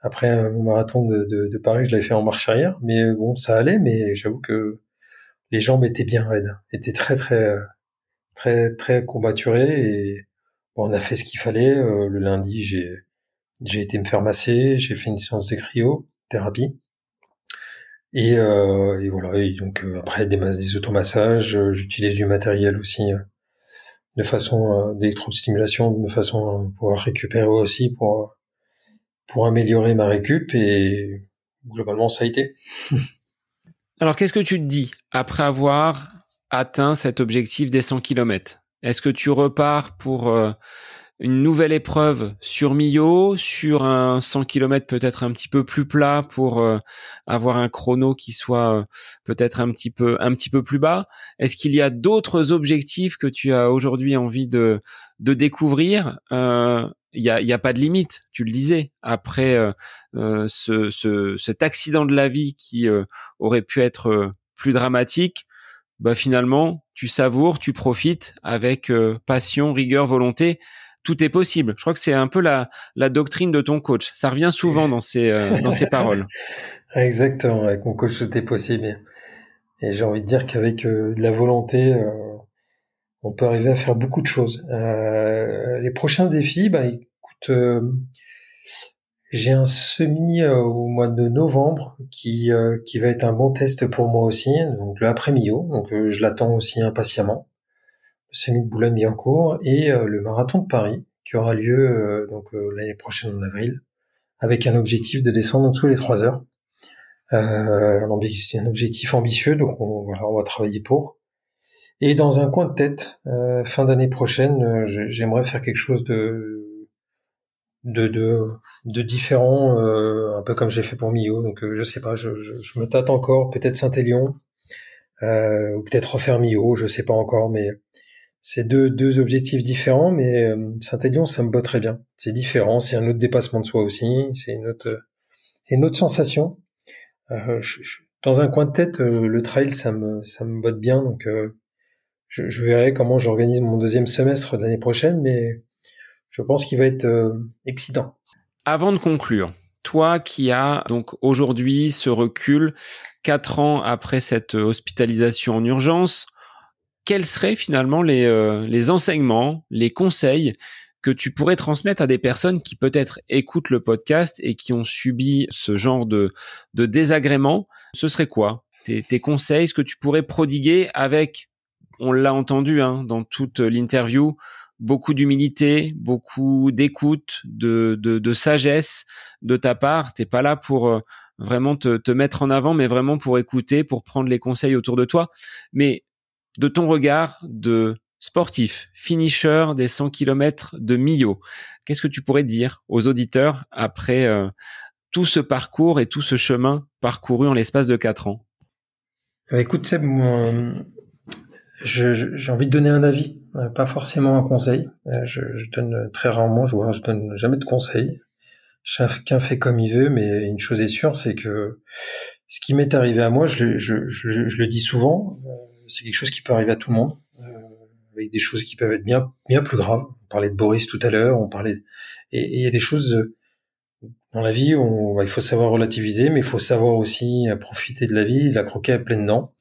après mon marathon de, de, de Paris, je l'avais fait en marche arrière. Mais bon, ça allait. Mais j'avoue que les jambes étaient bien raides, étaient très très très très combaturées et on a fait ce qu'il fallait. Euh, le lundi, j'ai j'ai été me faire masser, j'ai fait une séance de cryo thérapie. Et, euh, et voilà. Donc euh, après des, des automassages, j'utilise du matériel aussi de façon d'électrostimulation, de façon à pouvoir récupérer aussi pour pour améliorer ma récup. Et globalement, ça a été. Alors, qu'est-ce que tu te dis après avoir atteint cet objectif des 100 km est-ce que tu repars pour euh, une nouvelle épreuve sur Millau, sur un 100 km peut-être un petit peu plus plat pour euh, avoir un chrono qui soit euh, peut-être un petit peu un petit peu plus bas? Est-ce qu'il y a d'autres objectifs que tu as aujourd'hui envie de de découvrir? Il y a, a pas de limite, tu le disais. Après ce, cet accident de la vie qui aurait pu être plus dramatique, bah finalement, tu savoures, tu profites avec euh, passion, rigueur, volonté. Tout est possible. Je crois que c'est un peu la, la doctrine de ton coach. Ça revient souvent dans ses, euh, dans ses paroles. Exactement. Avec mon coach, tout est possible. Et j'ai envie de dire qu'avec euh, de la volonté, on peut arriver à faire beaucoup de choses. les prochains défis, bah, écoute, j'ai un semi euh, au mois de novembre qui euh, qui va être un bon test pour moi aussi, donc le après Millau, donc euh, je l'attends aussi impatiemment. Le semi de Boulogne-Billancourt et le marathon de Paris qui aura lieu donc l'année prochaine en avril, avec un objectif de descendre en dessous les trois heures. Un objectif ambitieux, donc on, voilà, on va travailler pour. Et dans un coin de tête, fin d'année prochaine, j'aimerais faire quelque chose de de, de, de différents, euh, un peu comme j'ai fait pour Mio. Donc je sais pas, je, je, je me tâte encore, peut-être Saint-Élion, ou peut-être refaire Mio, je sais pas encore, mais c'est deux, deux objectifs différents, mais Saint-Élion, ça me botte très bien. C'est différent, c'est un autre dépassement de soi aussi, c'est une autre, une autre sensation. Euh, je, dans un coin de tête, le trail, ça me, ça me botte bien, donc je, je verrai comment j'organise mon deuxième semestre l'année prochaine, mais je pense qu'il va être euh, excitant. Avant de conclure, toi qui as donc aujourd'hui ce recul, quatre ans après cette hospitalisation en urgence, quels seraient finalement les, euh, les enseignements, les conseils que tu pourrais transmettre à des personnes qui peut-être écoutent le podcast et qui ont subi ce genre de, de désagrément? Ce serait quoi? Tes, tes conseils, ce que tu pourrais prodiguer avec on l'a entendu hein, dans toute l'interview, beaucoup d'humilité, beaucoup d'écoute, de, sagesse de ta part. T'es pas là pour euh, vraiment te, mettre en avant, mais vraiment pour écouter, pour prendre les conseils autour de toi. Mais de ton regard de sportif, finisher des 100 km de Millau, qu'est-ce que tu pourrais dire aux auditeurs après euh, tout ce parcours et tout ce chemin parcouru en l'espace de 4 ans? Écoute Seb, j'ai envie de donner un avis, pas forcément un conseil. Euh, je, je donne très rarement, je, vois, je donne jamais de conseils. Chacun fait comme il veut, mais une chose est sûre, c'est que ce qui m'est arrivé à moi, je, je, je, je, le dis souvent, euh, c'est quelque chose qui peut arriver à tout le monde, avec des choses qui peuvent être bien, bien plus graves. On parlait de Boris tout à l'heure, on parlait, et il y a des choses dans la vie, où bah, il faut savoir relativiser, mais il faut savoir aussi profiter de la vie, la croquer à pleines dents.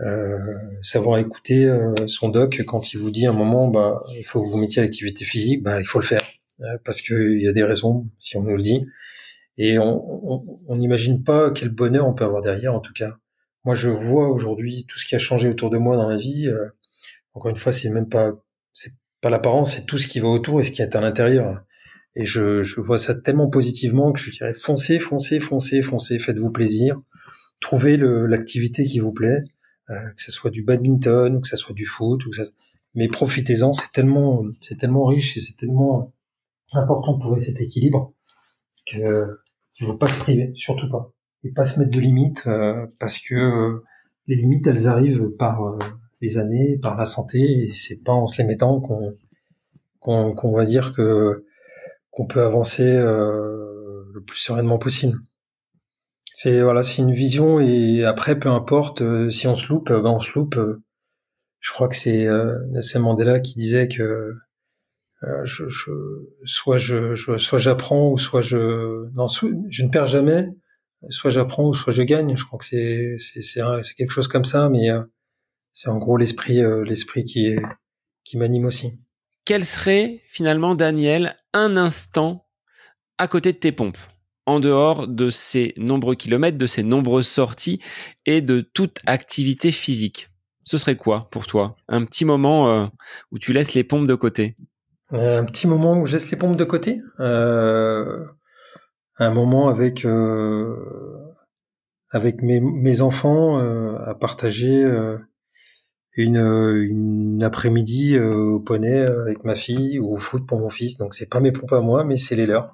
Euh, savoir écouter euh, son doc quand il vous dit à un moment bah il faut que vous mettiez à l'activité physique bah il faut le faire. Euh, parce qu'il y a des raisons si on nous le dit. Et on n'imagine pas quel bonheur on peut avoir derrière en tout cas. Moi je vois aujourd'hui tout ce qui a changé autour de moi dans ma vie encore une fois c'est même pas c'est pas l'apparence c'est tout ce qui va autour et ce qui est à l'intérieur. Et je, je vois ça tellement positivement que je dirais foncez foncez foncez foncez faites-vous plaisir. Trouvez l'activité qui vous plaît. euh, que ce soit du badminton que ce soit du foot ou ça... mais profitez-en c'est tellement c'est tellement riche et c'est tellement important de trouver cet équilibre que qu'il faut pas se priver surtout pas et pas se mettre de limites euh, parce que euh, les limites elles arrivent par les années par la santé et c'est pas en se les mettant qu'on qu'on va dire que qu'on peut avancer le plus sereinement possible. C'est voilà, c'est une vision et après peu importe euh, si on se loupe, ben on se loupe. Euh, je crois que c'est euh, Nelson Mandela qui disait que je, je, soit je, soit j'apprends ou soit je non je ne perds jamais, soit j'apprends ou soit je gagne. Je crois que c'est c'est c'est quelque chose comme ça, mais c'est en gros l'esprit l'esprit qui est qui m'anime aussi. Quel serait finalement Daniel un instant à côté de tes pompes? En dehors de ces nombreux kilomètres, de ces nombreuses sorties et de toute activité physique Ce serait quoi pour toi? Un petit moment euh, où tu laisses les pompes de côté? Euh, Un petit moment où je laisse les pompes de côté? Euh, Un moment avec mes, enfants à partager une, après-midi au poney avec ma fille ou au foot pour mon fils. Donc c'est pas mes pompes à moi, mais c'est les leurs.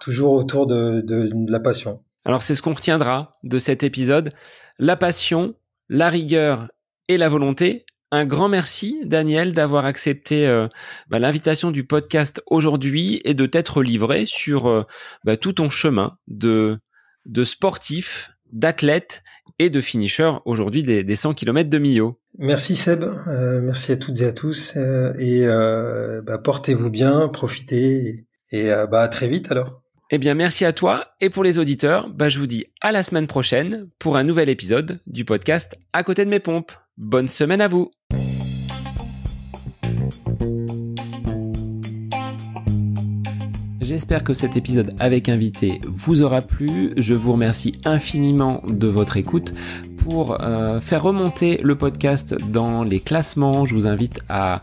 Toujours autour de, la passion. Alors c'est ce qu'on retiendra de cet épisode. La passion, la rigueur et la volonté. Un grand merci, Daniel, d'avoir accepté euh, bah, l'invitation du podcast aujourd'hui et de t'être livré sur euh, bah, tout ton chemin de, de sportif, d'athlète et de finisher aujourd'hui des, 100 km de Millau. Merci Seb, euh, merci à toutes et à tous et bah, portez-vous bien, profitez et à très vite alors. Eh bien, merci à toi. Et pour les auditeurs, bah, je vous dis à la semaine prochaine pour un nouvel épisode du podcast À côté de mes pompes. Bonne semaine à vous. J'espère que cet épisode avec invité vous aura plu. Je vous remercie infiniment de votre écoute. pour faire remonter le podcast dans les classements, je vous invite à